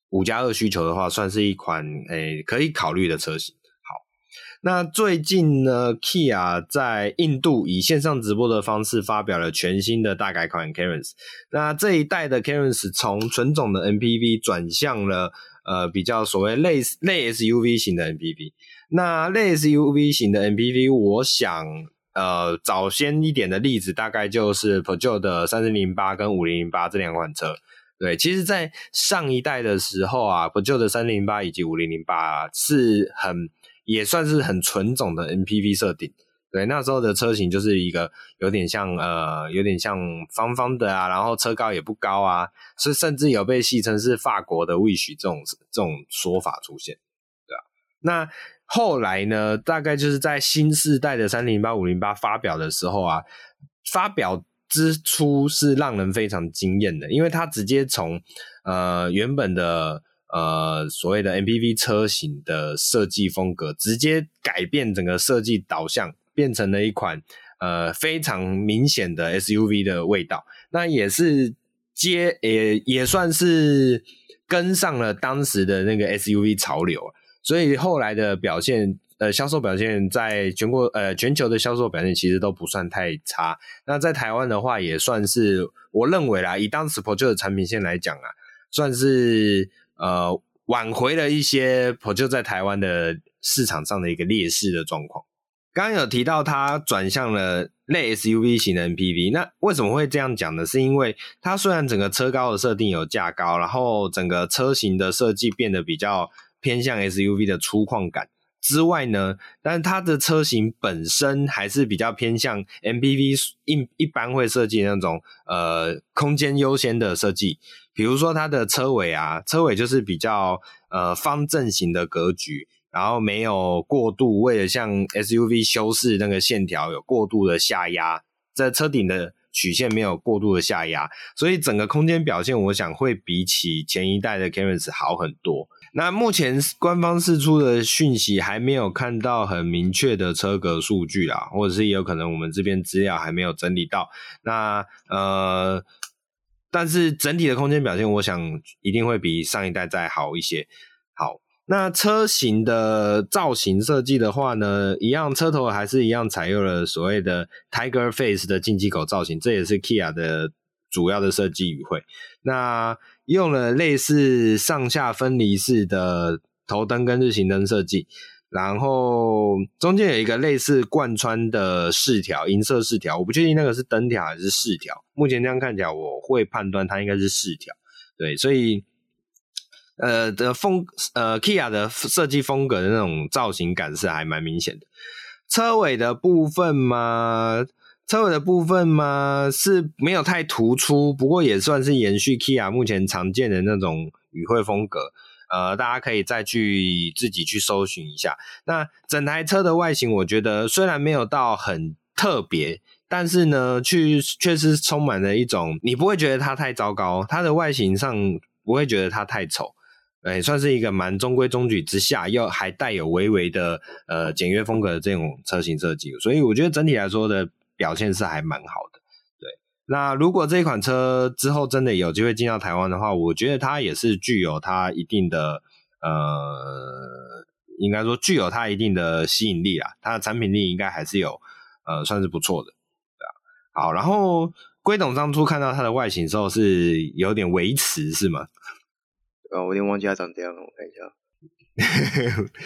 五加二需求的话，算是一款诶、可以考虑的车型。那最近呢，Kia 在印度以线上直播的方式发表了全新的大改款 Carens。那这一代的 Carens 从纯种的 MPV 转向了呃比较所谓类类 SUV 型的 MPV。那类 SUV 型的 MPV，我想呃早先一点的例子大概就是 Peugeot 的三零零八跟五零零八这两款车。对，其实，在上一代的时候啊，Peugeot 的三零零八以及五零零八是很。也算是很纯种的 MPV 设定，对，那时候的车型就是一个有点像呃，有点像方方的啊，然后车高也不高啊，是甚至有被戏称是法国的 Wish 这种这种说法出现，对啊。那后来呢，大概就是在新世代的三零八五零八发表的时候啊，发表之初是让人非常惊艳的，因为它直接从呃原本的。呃，所谓的 MPV 车型的设计风格，直接改变整个设计导向，变成了一款呃非常明显的 SUV 的味道。那也是接也也算是跟上了当时的那个 SUV 潮流，所以后来的表现，呃，销售表现在全国呃全球的销售表现其实都不算太差。那在台湾的话，也算是我认为啦，以当时 Peugeot 的产品线来讲啊，算是。呃，挽回了一些 Peugeot 在台湾的市场上的一个劣势的状况。刚刚有提到它转向了类 SUV 型的 MPV，那为什么会这样讲呢？是因为它虽然整个车高的设定有架高，然后整个车型的设计变得比较偏向 SUV 的粗犷感之外呢，但是它的车型本身还是比较偏向 MPV 一一般会设计那种呃空间优先的设计。比如说它的车尾啊，车尾就是比较呃方正型的格局，然后没有过度为了像 SUV 修饰那个线条有过度的下压，在车顶的曲线没有过度的下压，所以整个空间表现我想会比起前一代的 Carens 好很多。那目前官方释出的讯息还没有看到很明确的车格数据啦，或者是也有可能我们这边资料还没有整理到。那呃。但是整体的空间表现，我想一定会比上一代再好一些。好，那车型的造型设计的话呢，一样车头还是一样采用了所谓的 Tiger Face 的进气口造型，这也是 Kia 的主要的设计语汇。那用了类似上下分离式的头灯跟日行灯设计。然后中间有一个类似贯穿的饰条，银色饰条，我不确定那个是灯条还是饰条。目前这样看起来，我会判断它应该是饰条。对，所以呃的风呃 Kia 的设计风格的那种造型感是还蛮明显的。车尾的部分嘛，车尾的部分嘛是没有太突出，不过也算是延续 Kia 目前常见的那种语汇风格。呃，大家可以再去自己去搜寻一下。那整台车的外形，我觉得虽然没有到很特别，但是呢，去却是充满了一种你不会觉得它太糟糕，它的外形上不会觉得它太丑，哎，算是一个蛮中规中矩之下，又还带有微微的呃简约风格的这种车型设计。所以我觉得整体来说的表现是还蛮好的。那如果这一款车之后真的有机会进到台湾的话，我觉得它也是具有它一定的呃应该说具有它一定的吸引力啊，它的产品力应该还是有，呃，算是不错的，对啊。好，然后龟董当初看到它的外形时候是有点维持是吗？呃，我有点忘记它长这样了，我看一下。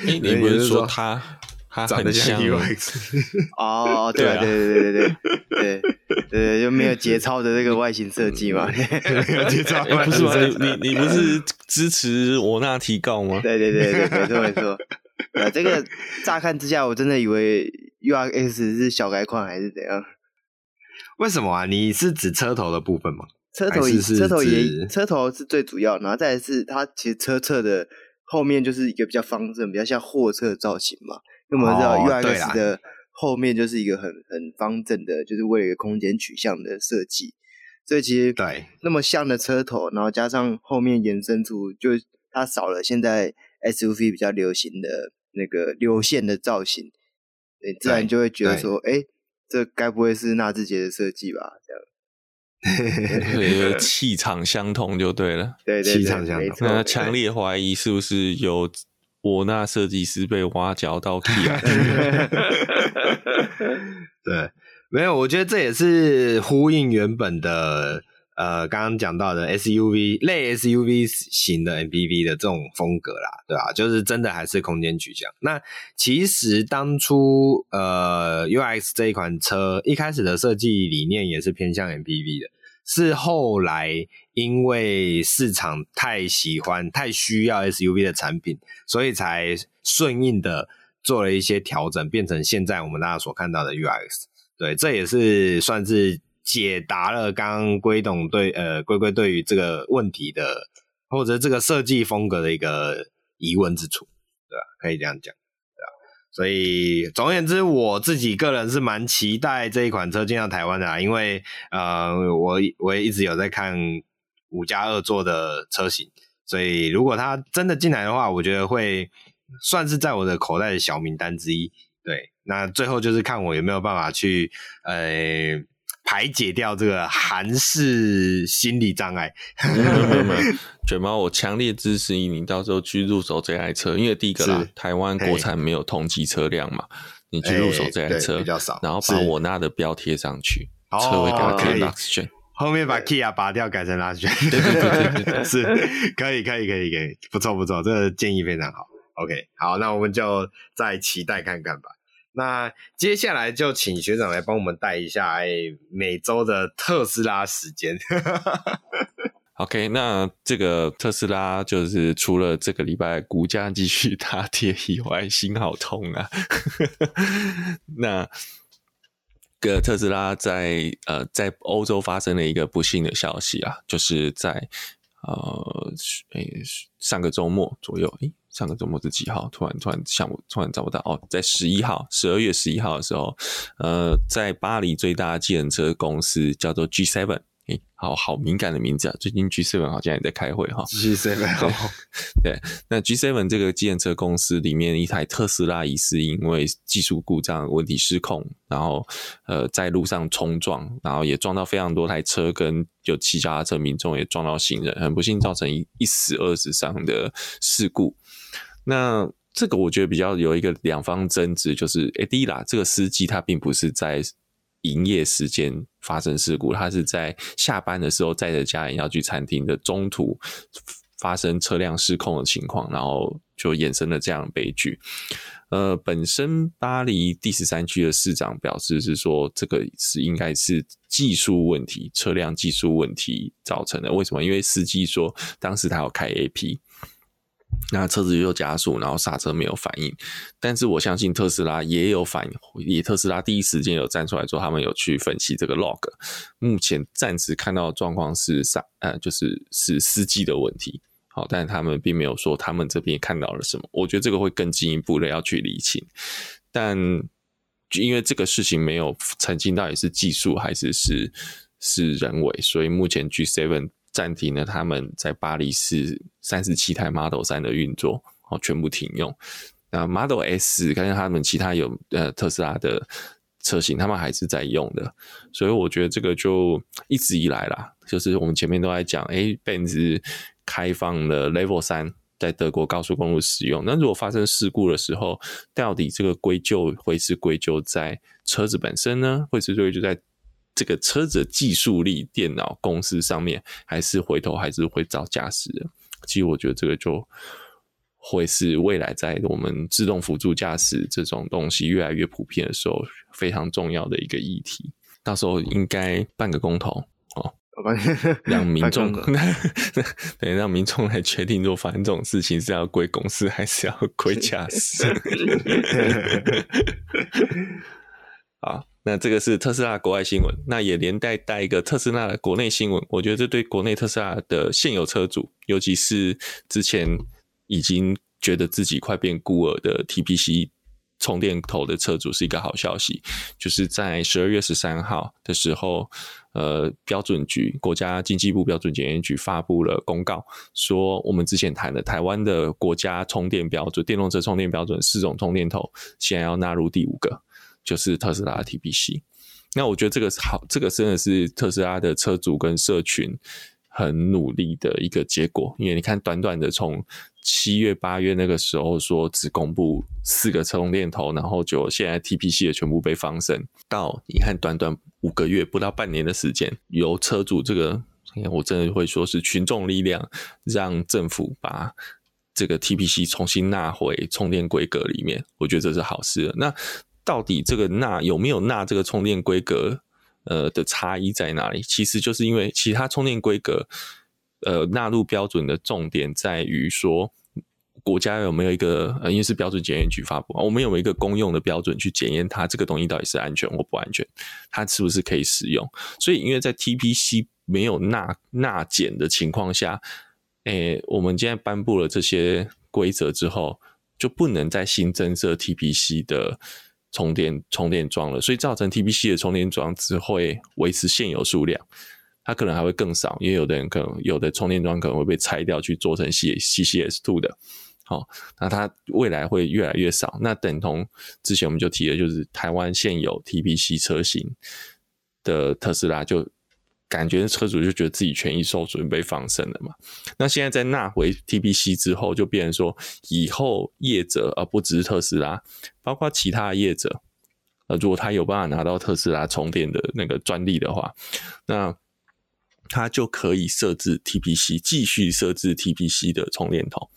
哎，你不是说它？他长得像 U X。哦，对对对对对对对对，就没有节操的这个外形设计嘛，没有节操。不是你你你不是支持我那提告吗？对对对对，没错没错。这个乍看之下，我真的以为 U X 是小改款还是怎样？为什么啊？你是指车头的部分吗？车头也是车头也车头是最主要，然后再来是它其实车侧的后面就是一个比较方正、比较像货车的造型嘛。因为我们知道 UX 的后面就是一个很很方正的，就是为了一个空间取向的设计，所以其实对。那么像的车头，然后加上后面延伸出，就它少了现在 SUV 比较流行的那个流线的造型，你自然就会觉得说，哎，这该不会是纳智捷的设计吧？这样，气场相同就对了，对对，气场相同，那强烈怀疑是不是有。我那设计师被挖角到 Kia 对，没有，我觉得这也是呼应原本的呃，刚刚讲到的 SUV 类 SUV 型的 MPV 的这种风格啦，对吧？就是真的还是空间取向。那其实当初呃 UX 这一款车一开始的设计理念也是偏向 MPV 的。是后来因为市场太喜欢、太需要 SUV 的产品，所以才顺应的做了一些调整，变成现在我们大家所看到的 UX。对，这也是算是解答了刚刚龟董对呃龟龟对于这个问题的或者这个设计风格的一个疑问之处，对吧？可以这样讲。所以，总而言之，我自己个人是蛮期待这一款车进到台湾的啊，因为呃，我我也一直有在看五加二座的车型，所以如果它真的进来的话，我觉得会算是在我的口袋的小名单之一。对，那最后就是看我有没有办法去呃。排解掉这个韩式心理障碍。没有没有没有，卷毛，我强烈支持你，你到时候去入手这台车，因为第一个啦，台湾国产没有同级车辆嘛，你去入手这台车比较少，然后把我那的标贴上去，车尾给它贴 Luxgen，后面把 Kia 拔掉改成 Luxgen，对对对对对，是可以可以可以可以，不错不错，这个建议非常好。OK，好，那我们就再期待看看吧。那接下来就请学长来帮我们带一下，哎，每周的特斯拉时间。OK，那这个特斯拉就是除了这个礼拜股价继续大跌以外，心好痛啊。那个特斯拉在呃在欧洲发生了一个不幸的消息啊，就是在呃诶上个周末左右，诶。上个周末是几号？突然突然想突然找不到哦，在十一号，十二月十一号的时候，呃，在巴黎最大的计程车公司叫做 G Seven 诶，好好敏感的名字啊！最近 G7 好像也在开会哈。G7 对，对，那 G Seven 这个计程车公司里面一台特斯拉疑似因为技术故障问题失控，然后呃在路上冲撞，然后也撞到非常多台车，跟有骑脚踏车民众也撞到行人，很不幸造成一一死二死伤的事故。那这个我觉得比较有一个两方争执，就是诶，第一啦，这个司机他并不是在营业时间发生事故，他是在下班的时候载着家人要去餐厅的中途发生车辆失控的情况，然后就衍生了这样的悲剧。呃，本身巴黎第十三区的市长表示是说，这个是应该是技术问题，车辆技术问题造成的。为什么？因为司机说当时他有开 AP。那车子又加速，然后刹车没有反应。但是我相信特斯拉也有反应，也特斯拉第一时间有站出来说，他们有去分析这个 log。目前暂时看到的状况是刹，呃，就是是司机的问题。好，但他们并没有说他们这边看到了什么。我觉得这个会更进一步的要去理清。但因为这个事情没有澄清到底是技术还是是是人为，所以目前 G Seven。暂停了他们在巴黎市三十七台 Model 3的运作，哦，全部停用。那 Model S 跟他们其他有呃特斯拉的车型，他们还是在用的。所以我觉得这个就一直以来啦，就是我们前面都在讲，诶，Benz 开放了 Level 3在德国高速公路使用。那如果发生事故的时候，到底这个归咎会是归咎在车子本身呢，会是归咎在这个车子的技术力、电脑公司上面，还是回头还是会找驾驶人？其实我觉得这个就会是未来在我们自动辅助驾驶这种东西越来越普遍的时候，非常重要的一个议题。到时候应该办个公投。让民众 对，让民众来决定，如果发生这种事情是要归公司还是要归驾驶。啊，那这个是特斯拉国外新闻，那也连带带一个特斯拉的国内新闻。我觉得这对国内特斯拉的现有车主，尤其是之前已经觉得自己快变孤儿的 TPC 充电头的车主是一个好消息，就是在十二月十三号的时候。呃，标准局国家经济部标准检验局发布了公告，说我们之前谈的台湾的国家充电标准，电动车充电标准四种充电头，现在要纳入第五个，就是特斯拉的 TPC。那我觉得这个好，这个真的是特斯拉的车主跟社群很努力的一个结果，因为你看，短短的从七月八月那个时候说只公布四个车充电头，然后就现在 TPC 也全部被放生，到你看短短五个月不到半年的时间，由车主这个，我真的会说是群众力量，让政府把这个 TPC 重新纳回充电规格里面，我觉得这是好事。那到底这个纳有没有纳这个充电规格，呃的差异在哪里？其实就是因为其他充电规格。呃，纳入标准的重点在于说，国家有没有一个，呃，因为是标准检验局发布，我们有没有一个公用的标准去检验它这个东西到底是安全或不安全，它是不是可以使用？所以，因为在 TPC 没有纳纳检的情况下，诶、我们现在颁布了这些规则之后，就不能再新增设 TPC 的充电充电桩了，所以造成 TBC 的充电桩只会维持现有数量。它可能还会更少，因为有的人可能有的充电桩可能会被拆掉去做成 C CCS two 的，好，那它未来会越来越少。那等同之前我们就提的，就是台湾现有 TBC 车型的特斯拉，就感觉车主就觉得自己权益受损，被放生了嘛。那现在在纳回 TPC 之后，就变成说以后业者而不只是特斯拉，包括其他业者，呃，如果他有办法拿到特斯拉充电的那个专利的话，那他就可以设置 TPC，继续设置 TPC 的充电头。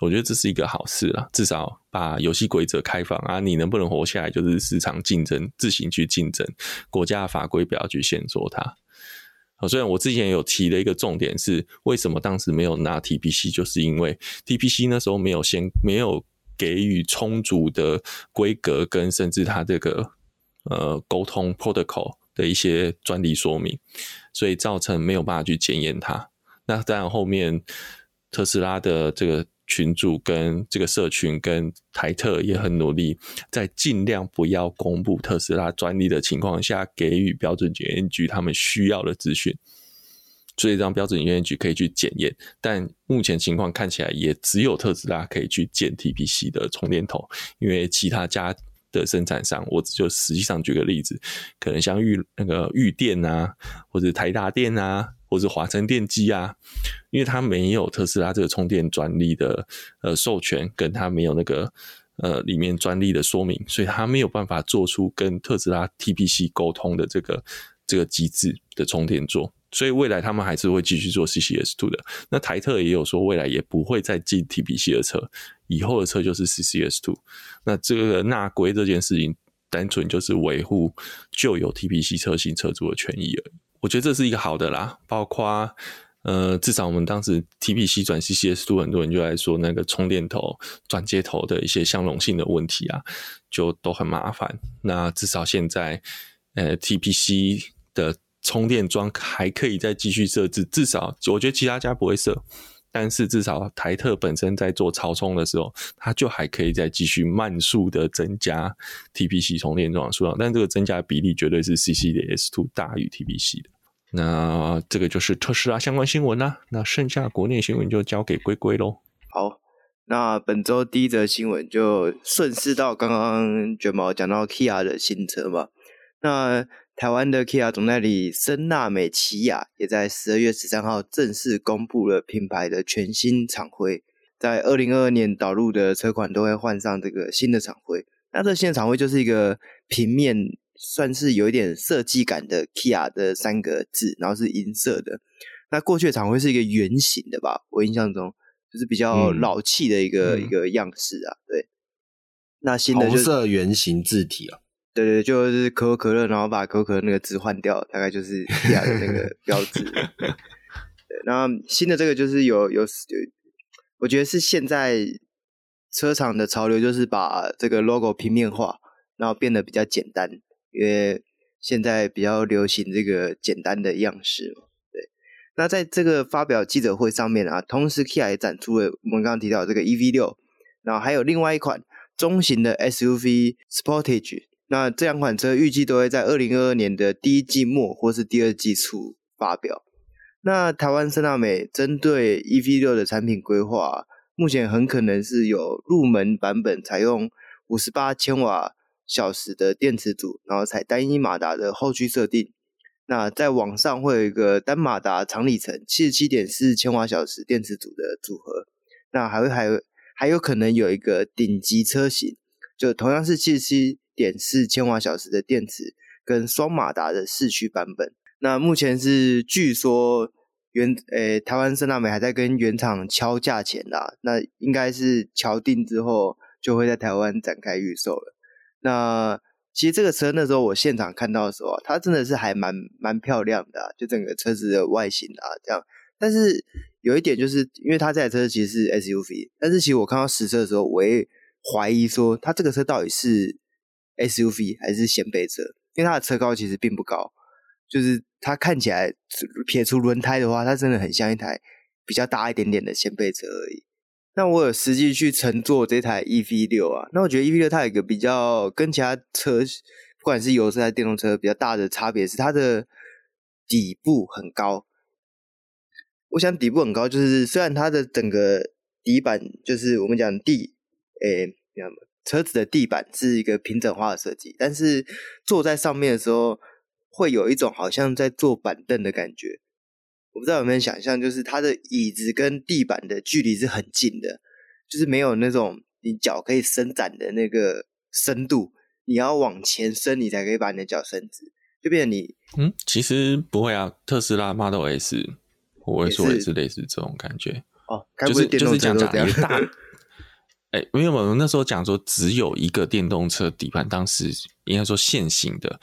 我觉得这是一个好事啦，至少把游戏规则开放啊，你能不能活下来就是市场竞争，自行去竞争，国家法规不要去限缩它。虽然我之前有提的一个重点是，为什么当时没有拿 TPC，就是因为 TPC 那时候没有先没有给予充足的规格跟甚至它这个呃沟通 protocol。的一些专利说明，所以造成没有办法去检验它。那当然后面特斯拉的这个群主跟这个社群跟台特也很努力，在尽量不要公布特斯拉专利的情况下，给予标准检验局他们需要的资讯，所以让标准检验局可以去检验。但目前情况看起来，也只有特斯拉可以去检 TPC 的充电头，因为其他家。的生产商，我就实际上举个例子，可能像玉那个玉电啊，或者台达电啊，或者华晨电机啊，因为它没有特斯拉这个充电专利的呃授权，跟它没有那个呃里面专利的说明，所以它没有办法做出跟特斯拉 TPC 沟通的这个这个机制的充电座。所以未来他们还是会继续做 CCS2 的。那台特也有说，未来也不会再进 TPC 的车，以后的车就是 CCS2。那这个纳规这件事情，单纯就是维护旧有 TPC 车型车主的权益而已。我觉得这是一个好的啦。包括呃，至少我们当时 TPC 转 CCS 都很多人就来说那个充电头转接头的一些相容性的问题啊，就都很麻烦。那至少现在呃 TPC 的充电桩还可以再继续设置，至少我觉得其他家不会设，但是至少台特本身在做超充的时候，它就还可以再继续慢速的增加 TPC 充电桩的数量，但这个增加比例绝对是 CCS2 大于 TPC 的。那这个就是特斯拉相关新闻啦、那剩下国内新闻就交给龟龟喽。好，那本周第一则新闻就顺势到刚刚卷毛讲到 Kia 的新车嘛，那。台湾的 Kia 总代理森纳美奇雅也在十二月十三号正式公布了品牌的全新厂徽。在二零二二年导入的车款都会换上这个新的厂徽。那这新的厂徽就是一个平面，算是有一点设计感的 Kia 的三个字，然后是银色的。那过去的厂徽是一个圆形的吧？我印象中就是比较老气的一个、嗯、一个样式啊。对，那新的就是、红色圆形字体啊。对对，就是可口可乐，然后把可口可乐那个字换掉，大概就是 Kia 的那个标志。对，那新的这个就是有有有，我觉得是现在。车厂的潮流就是把这个 logo 平面化，然后变得比较简单，因为现在比较流行这个简单的样式嘛。对，那在这个发表记者会上面啊，同时 Kia 也展出了我们刚刚提到这个 EV 六，然后还有另外一款中型的 SUV Sportage。那这两款车预计都会在二零二二年的第一季末或是第二季初发表。那台湾森纳美针对 EV 六的产品规划。目前很可能是有入门版本采用五十八千瓦小时的电池组，然后采单一马达的后驱设定。那在网上会有一个单马达长里程七十七点四千瓦小时电池组的组合。那还会还有还有可能有一个顶级车型，就同样是七十七点四千瓦小时的电池跟双马达的四驱版本。那目前是据说。原诶、台湾森纳美还在跟原厂敲价钱啦，那应该是敲定之后就会在台湾展开预售了。那其实这个车那时候我现场看到的时候，它真的是还蛮蛮漂亮的、就整个车子的外形啊这样。但是有一点就是，因为它这台车其实是 SUV，但是其实我看到实车的时候，我也怀疑说它这个车到底是 SUV 还是掀背车，因为它的车高其实并不高。就是它看起来撇除轮胎的话，它真的很像一台比较大一点点的掀背车而已。那我有实际去乘坐这台 EV 六啊，那我觉得 EV 六它有一个比较跟其他车，不管是油车还是电动车比较大的差别是它的底部很高。我想底部很高，就是虽然它的整个底板就是我们讲地，诶，你看车子的地板是一个平整化的设计，但是坐在上面的时候。会有一种好像在坐板凳的感觉，我不知道有没有想象，就是它的椅子跟地板的距离是很近的，就是没有那种你脚可以伸展的那个深度，你要往前伸，你才可以把你的脚伸直，就变成你嗯，其实不会啊，特斯拉 Model S 我会说也是类似这种感觉哦，就是就是讲讲一个大，哎，因为我们那时候讲说只有一个电动车底盘，当时应该说现行的。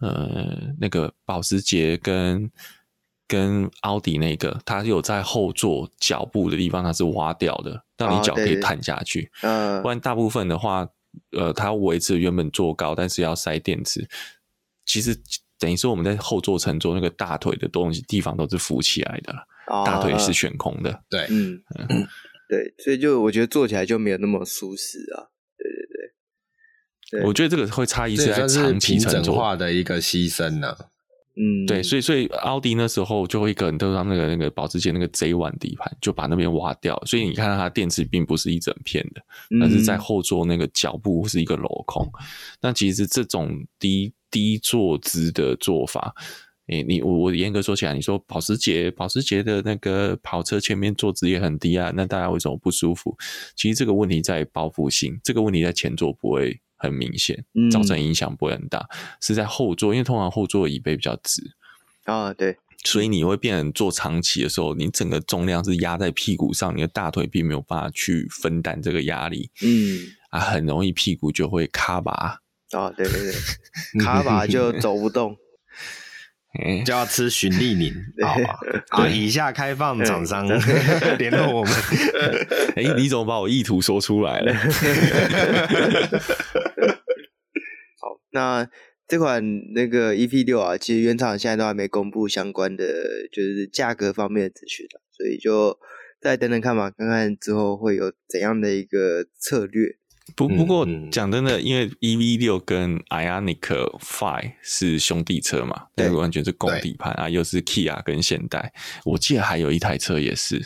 呃，那个保时捷跟跟奥迪那个，它有在后座脚部的地方，它是挖掉的，让你脚可以探下去。嗯、哦，不然大部分的话，呃，它维持原本坐高，但是要塞电池。其实等于说我们在后座乘坐那个大腿的东西地方都是浮起来的，哦、大腿是悬空的。对，嗯，嗯对，所以就我觉得做起来就没有那么舒适啊。对对对我觉得这个会差异是在长期乘坐化的一个牺牲呢。嗯，对，所以所以奥迪那时候就会一个人都让那个那个保时捷那个 J1 底盘就把那边挖掉，所以你看到它电池并不是一整片的，但是在后座那个脚部是一个镂空。那其实这种低低坐姿的做法，诶，你我我严格说起来，你说保时捷保时捷的那个跑车前面坐姿也很低啊，那大家为什么不舒服？其实这个问题在包覆性，这个问题在前座不会。很明显，造成影响不会很大，嗯、是在后座，因为通常后座椅背比较直啊，对，所以你会变成坐长期的时候，你整个重量是压在屁股上，你的大腿并没有办法去分担这个压力，嗯，啊，很容易屁股就会卡拔，啊，对对对，卡巴就走不动。就要吃循利宁，好吧？啊，以下开放厂商 联络我们。哎、欸，你怎么把我意图说出来了？好，那这款那个 EP 六啊，其实原厂现在都还没公布相关的，就是价格方面的资讯，所以就再等等看吧，看看之后会有怎样的一个策略。不不过讲真的，因为 EV 六跟 Ionic Five 是兄弟车嘛，对，完全是共底盘啊，又是 Kia 跟现代，我记得还有一台车也是，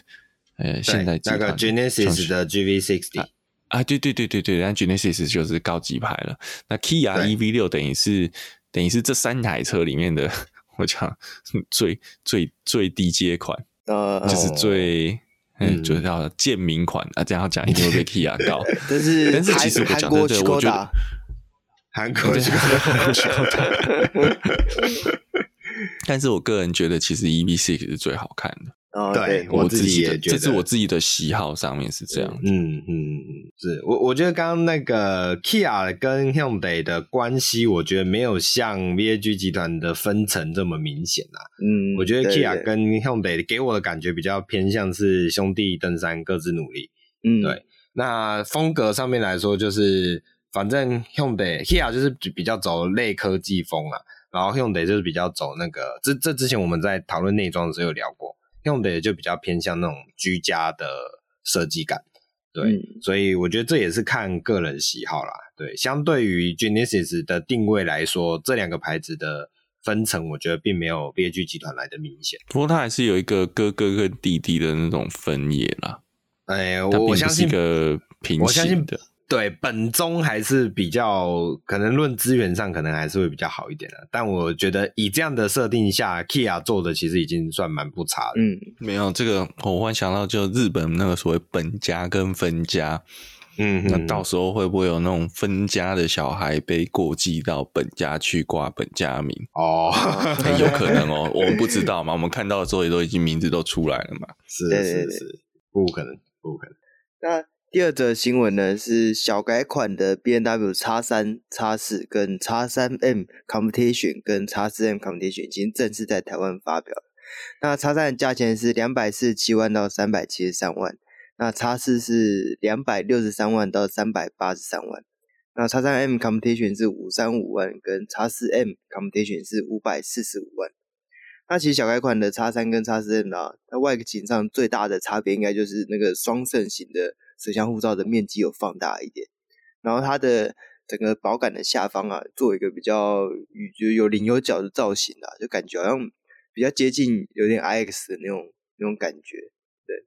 呃，现代那个 Genesis 的 GV60 啊，对对对对对，但 Genesis 就是高级牌了。那 Kia EV 六等于是等于是这三台车里面的，我讲最最最低阶款，呃，就是最。嗯，就是叫贱民款啊，这样讲一定会被 Kia 告。但是 但是其实我讲真的，我觉得韩国 但是我个人觉得，其实 EV6 是最好看的。哦，对我自己的，这是我自己的喜好上面是这样。嗯嗯嗯，是我我觉得刚刚那个 Kia 跟 Hyundai 的关系，我觉得没有像 VAG 集团的分层这么明显啊。嗯，我觉得 Kia 跟 Hyundai 给我的感觉比较偏向是兄弟登山，各自努力。嗯，对。那风格上面来说，就是反正 Hyundai Kia 就是比较走类科技风啊，然后 Hyundai 就是比较走那个，这这之前我们在讨论内装的时候有聊过。用的也就比较偏向那种居家的设计感，对、嗯，所以我觉得这也是看个人喜好啦。对，相对于 Genesis 的定位来说，这两个牌子的分层，我觉得并没有 BAG 集团来的明显。不过它还是有一个哥哥跟弟弟的那种分野啦。哎，我相信一个平行的。对，本宗还是比较可能论资源上可能还是会比较好一点的，但我觉得以这样的设定下，Kia 做的其实已经算蛮不差的。嗯，没有这个，我忽然想到，就日本那个所谓本家跟分家，嗯，那到时候会不会有那种分家的小孩被过继到本家去挂本家名？哦，很有可能哦，我们不知道嘛，我们看到的时候也都已经名字都出来了嘛，是是是，不可能，不可能。那第二则新闻呢，是小改款的 BMW X 三、X 四跟 X 三 M Competition 跟 X 四 M Competition 已经正式在台湾发表了。那 X 三的价钱是两百四十七万到三百七十三万，那 X 四是两百六十三万到三百八十三万，那 X 三 M Competition 是五三五万，跟 X 四 M Competition 是五百四十五万。那其实小改款的 X 三跟 X 四 M 啊，它外形上最大的差别应该就是那个双肾型的。水箱护罩的面积有放大一点，然后它的整个保杆的下方啊，做一个比较有有棱有角的造型啊，就感觉好像比较接近有点 iX 的那种那种感觉。对，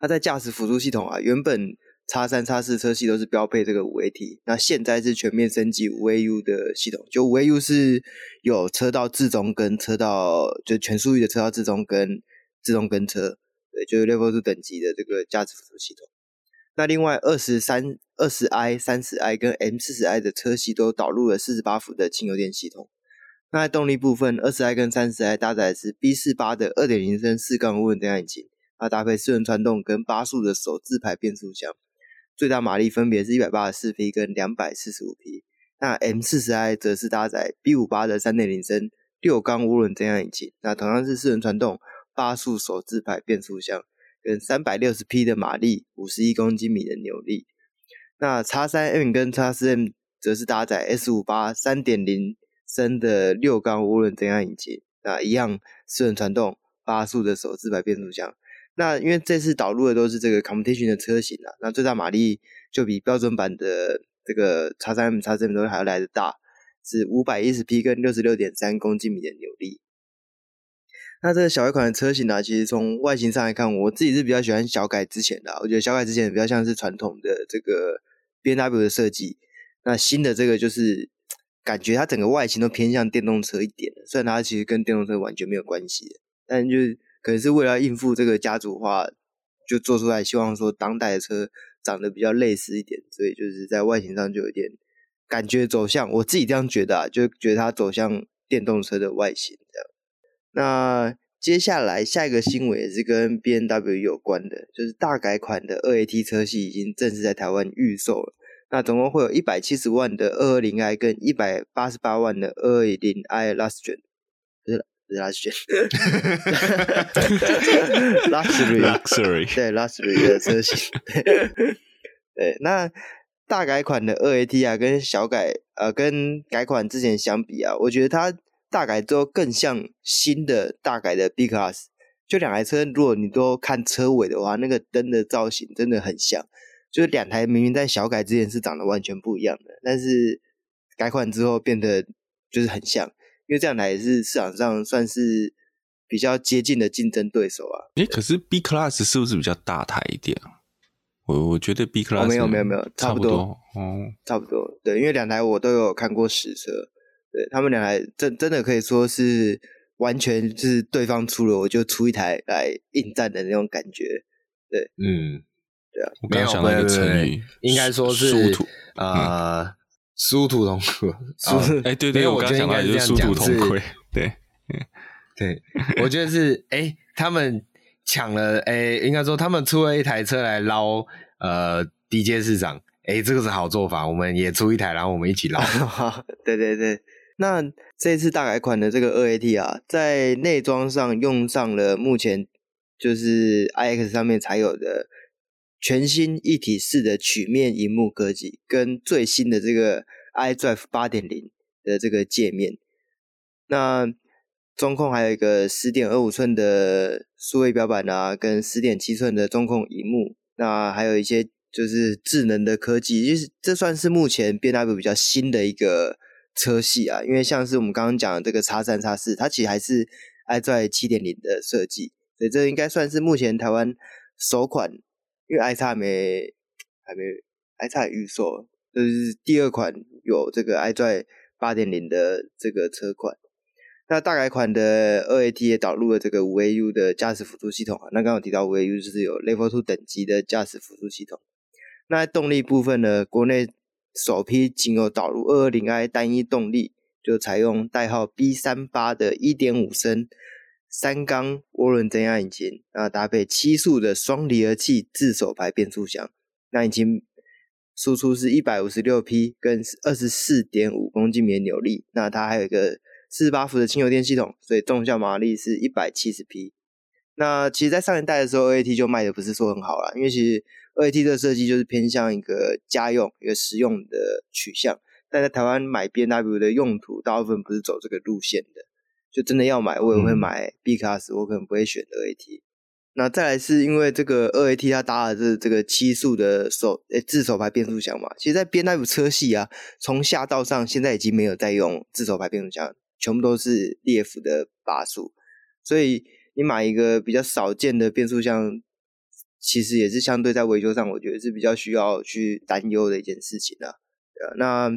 它在驾驶辅助系统啊，原本叉三、叉四车系都是标配这个五 AT，那现在是全面升级五 AU 的系统，就五 AU 是有车道自中跟车道就全速域的车道自中跟自动跟车。对，就是 Level 等级的这个驾驶辅助系统。那另外二十三、二十 i、三十 i 跟 M 四十 i 的车系都导入了四十八伏的轻油电系统。那在动力部分，二十 i 跟三十 i 搭载的是 B 四八的二点零升四缸涡轮增压引擎，它搭配四轮传动跟八速的手自排变速箱，最大马力分别是一百八十四匹跟两百四十五匹。那 M 四十 i 则是搭载 B 五八的三点零升六缸涡轮增压引擎，那同样是四轮传动。八速手自排变速箱跟三百六十匹的马力，五十一公斤米的扭力。那 X 三 M 跟 X 四 M 则是搭载 S 五八三点零升的六缸涡轮增压引擎，那一样四轮传动，八速的手自排变速箱。那因为这次导入的都是这个 Competition 的车型啊，那最大马力就比标准版的这个 X 三 M、X 四 M 都还要来得大，是五百一十匹跟六十六点三公斤米的扭力。那这个小改款的车型呢、其实从外形上来看，我自己是比较喜欢小改之前的、我觉得小改之前比较像是传统的这个 BMW 的设计，那新的这个就是感觉它整个外形都偏向电动车一点，虽然它其实跟电动车完全没有关系，但就是可能是为了应付这个家族化，就做出来希望说当代的车长得比较类似一点，所以就是在外形上就有点感觉走向，我自己这样觉得啊，就觉得它走向电动车的外形这样。那接下来下一个新闻也是跟 B N W 有关的，就是大改款的二 AT 车系已经正式在台湾预售了。那总共会有一百七十万的二二零 i 跟一百八十八万的二二零 i Luxury，不是不是 Luxury，Luxury，对 Luxury 的车型。对，那大改款的二 AT 啊，跟小改呃跟改款之前相比啊，我觉得它。大改之后更像新的大改的 B Class，就两台车，如果你都看车尾的话，那个灯的造型真的很像。就是两台明明在小改之前是长得完全不一样的，但是改款之后变得就是很像，因为这两台也是市场上算是比较接近的竞争对手啊。诶，可是 B Class 是不是比较大台一点啊？我我觉得 B Class、哦、没有没有没有差不多，差不多哦，差不多。对，因为两台我都有看过实车。对，他们俩还真真的可以说是完全就是对方出了，我就出一台来应战的那种感觉。对，嗯，对啊，我刚刚想到一个成语，应该说是殊途啊，殊途同归。哎，对对，我刚刚想到就是殊途同归。对，对，我觉得是哎，他们抢了哎，应该说他们出了一台车来捞呃低阶市场。哎，这个是好做法，我们也出一台，然后我们一起捞。对 对对，那这次大改款的这个二 AT 啊，在内装上用上了目前就是 iX 上面才有的全新一体式的曲面荧幕科技，跟最新的这个 iDrive 八点零的这个界面。那中控还有一个十点二五寸的数位表板啊，跟十点七寸的中控荧幕，那还有一些。就是智能的科技，就是这算是目前 BMW 比较新的一个车系啊。因为像是我们刚刚讲的这个叉三、叉四，它其实还是 iDrive 七点零的设计，所以这应该算是目前台湾首款，因为 iX 还没还没 iX 预售，就是第二款有这个 iDrive 八点零的这个车款。那大改款的二 AT 也导入了这个五 AU 的驾驶辅助系统啊。那刚刚提到五 AU 就是有 Level Two 等级的驾驶辅助系统。那动力部分呢，国内首批仅有导入 220i 单一动力，就采用代号 B38 的1.5升三缸涡轮增压引擎，那搭配七速的双离合器自手排变速箱，那引擎输出是一百五十六匹跟二十四点五公斤米的扭力，那它还有一个四十八伏的轻油电系统，所以动效马力是一百七十匹。那其实，在上一代的时候，AT 就卖的不是说很好啦，因为其实。二 AT 的设计就是偏向一个家用、一个实用的取向，但在台湾买 B N W 的用途，大部分不是走这个路线的。就真的要买，我也会买 B Class，我可能不会选二 AT。那再来是因为这个二 AT 它搭的是这个七速的手诶自手排变速箱嘛，其实，在 B N W 车系啊，从下到上现在已经没有在用自手排变速箱，全部都是列伏的八速，所以你买一个比较少见的变速箱。其实也是相对在维修上，我觉得是比较需要去担忧的一件事情啊。那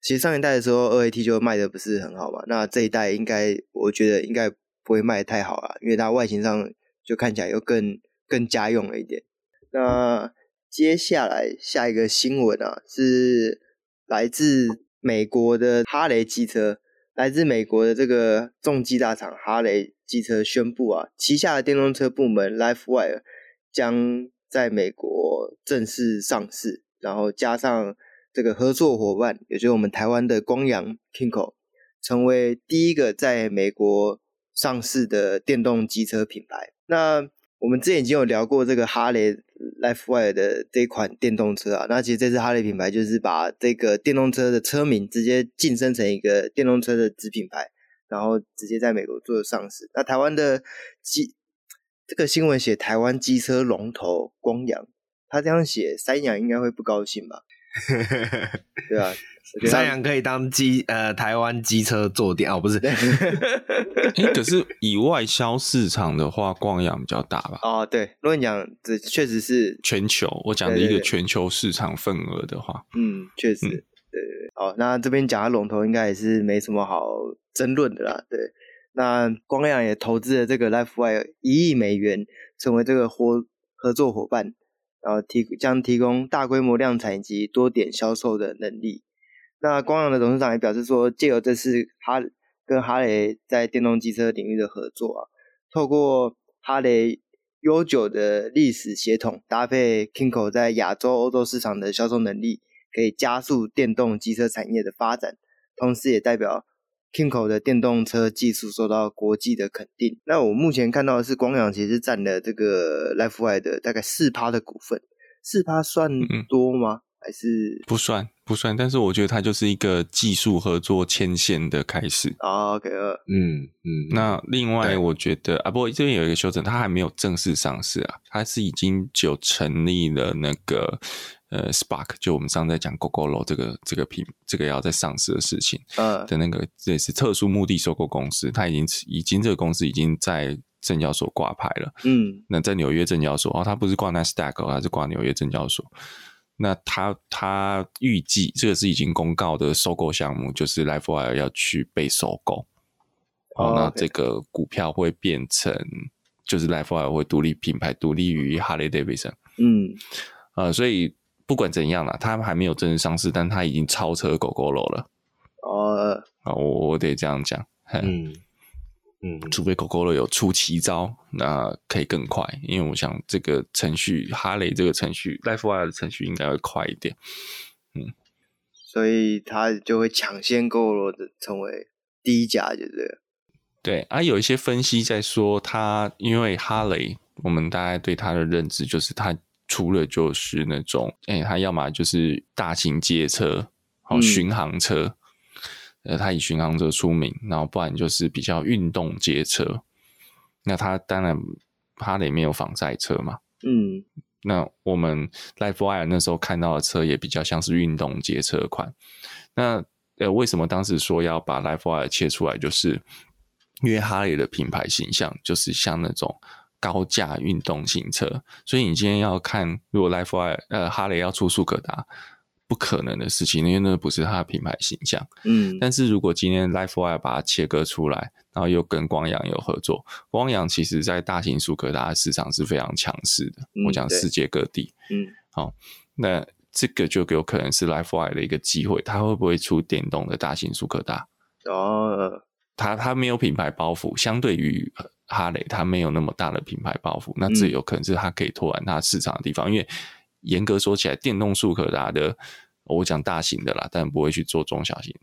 其实上一代的时候，二 AT 就卖的不是很好嘛。那这一代应该，我觉得应该不会卖的太好了，因为它外形上就看起来又更更家用了一点。那接下来下一个新闻啊，是来自美国的哈雷机车，来自美国的这个重机大厂哈雷机车宣布啊，旗下的电动车部门 LifeWire。将在美国正式上市，然后加上这个合作伙伴，也就是我们台湾的光阳 Kinko，成为第一个在美国上市的电动机车品牌。那我们之前已经有聊过这个哈雷 LifeWire 的这款电动车啊，那其实这次哈雷品牌就是把这个电动车的车名直接晋升成一个电动车的子品牌，然后直接在美国做上市。那台湾的机这个新闻写台湾机车龙头光阳，他这样写，三阳应该会不高兴吧？对啊，三阳可以当机呃台湾机车坐垫哦，不是？哎、欸，可是以外销市场的话，光阳比较大吧？哦，对，如果你讲这确实是全球，我讲的一个全球市场份额的话，嗯，确实，嗯、对对对。好，那这边讲的龙头应该也是没什么好争论的啦，对。那光阳也投资了这个 LifeWire 一亿美元，成为这个合合作伙伴，然后提将提供大规模量产以及多点销售的能力。那光阳的董事长也表示说，借由这次哈跟哈雷在电动机车领域的合作啊，透过哈雷悠久的历史协同，搭配 KYMCO 在亚洲、欧洲市场的销售能力，可以加速电动机车产业的发展，同时也代表。KYMCO 的电动车技术受到国际的肯定。那我目前看到的是，光阳其实占了这个 LiveWire 的大概四趴的股份，四趴算多吗？嗯、还是不算？不算。但是我觉得它就是一个技术合作牵线的开始。哦、OK，嗯嗯。那另外，我觉得啊，不过这边有一个修正，它还没有正式上市啊，它是已经就成立了那个。呃，Spark 就我们上次在讲 Gogoro 这个这个品这个要在上市的事情，嗯的那个这也是特殊目的收购公司，它已经已经这个公司已经在证交所挂牌了，嗯，那在纽约证交所哦，它不是挂 Nasdaq，它是挂纽约证交所。那它它预计这个是已经公告的收购项目，就是 l i f e w i r e 要去被收购。哦，那这个股票会变成就是 l i f e w i r e 会独立品牌，独立于 Harley Davidson。嗯，呃，所以不管怎样啦，它还没有正式上市，但它已经超车 Gogoro 了。哦，啊，我我得这样讲。嗯嗯，除非 Gogoro 有出奇招，那可以更快。因为我想这个程序，哈雷这个程序，LifeWire 的程序应该会快一点。嗯，所以它就会抢先 Gogoro 的成为第一家，就是。对啊，有一些分析在说，它因为哈雷，我们大概对它的认知就是，它除了就是那种，哎，它要么就是大型街车，好巡航车，呃，它以巡航车出名，然后不然就是比较运动街车。那它当然哈雷没有防晒车嘛，嗯，那我们 LiveWire 那时候看到的车也比较像是运动街车款。那呃，为什么当时说要把 LiveWire 切出来，就是？因为哈雷的品牌形象就是像那种高价运动型车，所以你今天要看，如果 LiveWire 呃哈雷要出速可达，不可能的事情，因为那不是它的品牌形象。嗯，但是如果今天 LiveWire 把它切割出来，然后又跟光阳有合作，光阳其实在大型速可达市场是非常强势的。嗯、我讲世界各地，嗯，好，那这个就有可能是 LiveWire 的一个机会，它会不会出电动的大型速可达？哦。它它没有品牌包袱，相对于哈雷，它没有那么大的品牌包袱。那这有可能是它可以拓展它市场的地方。嗯、因为严格说起来，电动速可达的，我讲大型的啦，但不会去做中小型。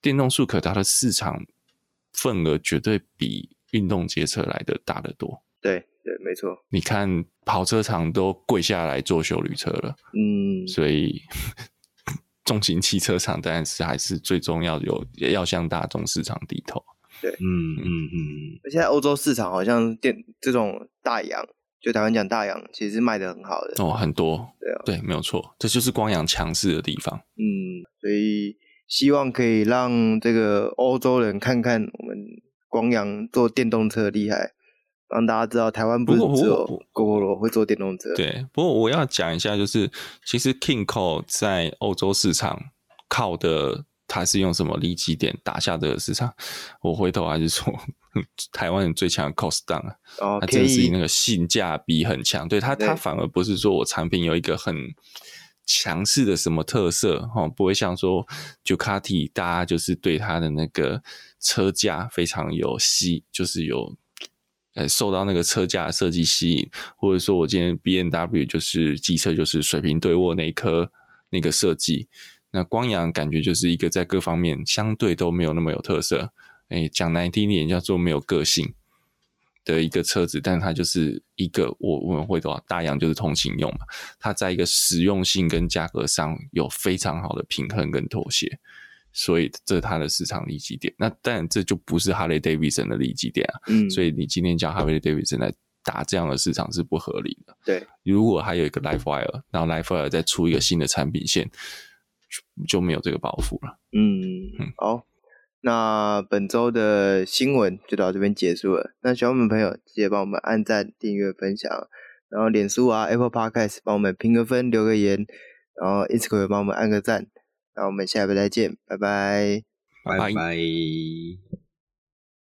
电动速可达的市场份额绝对比运动街车来的大得多。对对，没错。你看跑车厂都跪下来做修旅车了，嗯，所以。重型汽车厂当然是还是最重要，有要向大众市场低头。对，嗯嗯嗯。而且在欧洲市场好像电这种大洋，就台湾讲大洋，其实卖的很好的哦，很多。对啊，对，没有错，这就是光阳强势的地方。嗯，所以希望可以让这个欧洲人看看我们光阳做电动车厉害。让大家知道，台湾不是只有 Gogoro 会做电动车。对，不过我要讲一下，就是其实 Kingco 在欧洲市场靠的，它是用什么利基点打下这个市场？我回头还是说，台湾人最强的 cost down 啊，哦，它这是以那个性价比很强。对它，它反而不是说我产品有一个很强势的什么特色哦，不会像说 Ducati，大家就是对它的那个车架非常有吸，就是有。呃，受到那个车架设计吸引，或者说我今天 B N W 就是机车就是水平对卧那一颗那个设计，那光阳感觉就是一个在各方面相对都没有那么有特色，诶，讲难听点叫做没有个性的一个车子，但它就是一个我我们会说大洋就是通勤用嘛，它在一个实用性跟价格上有非常好的平衡跟妥协。所以这是它的市场利基点，那当然这就不是哈雷戴维森的利基点啊。嗯，所以你今天叫哈雷戴维森来打这样的市场是不合理的。对，如果还有一个 LiveWire，然后 LiveWire 再出一个新的产品线，就就没有这个包袱了。嗯嗯，好，那本周的新闻就到这边结束了。那喜欢我们朋友记得帮我们按赞、订阅、分享，然后脸书啊、Apple Podcast 帮我们评个分、留个言，然后 Instagram 帮我们按个赞。那我们下回再见，拜拜，拜拜。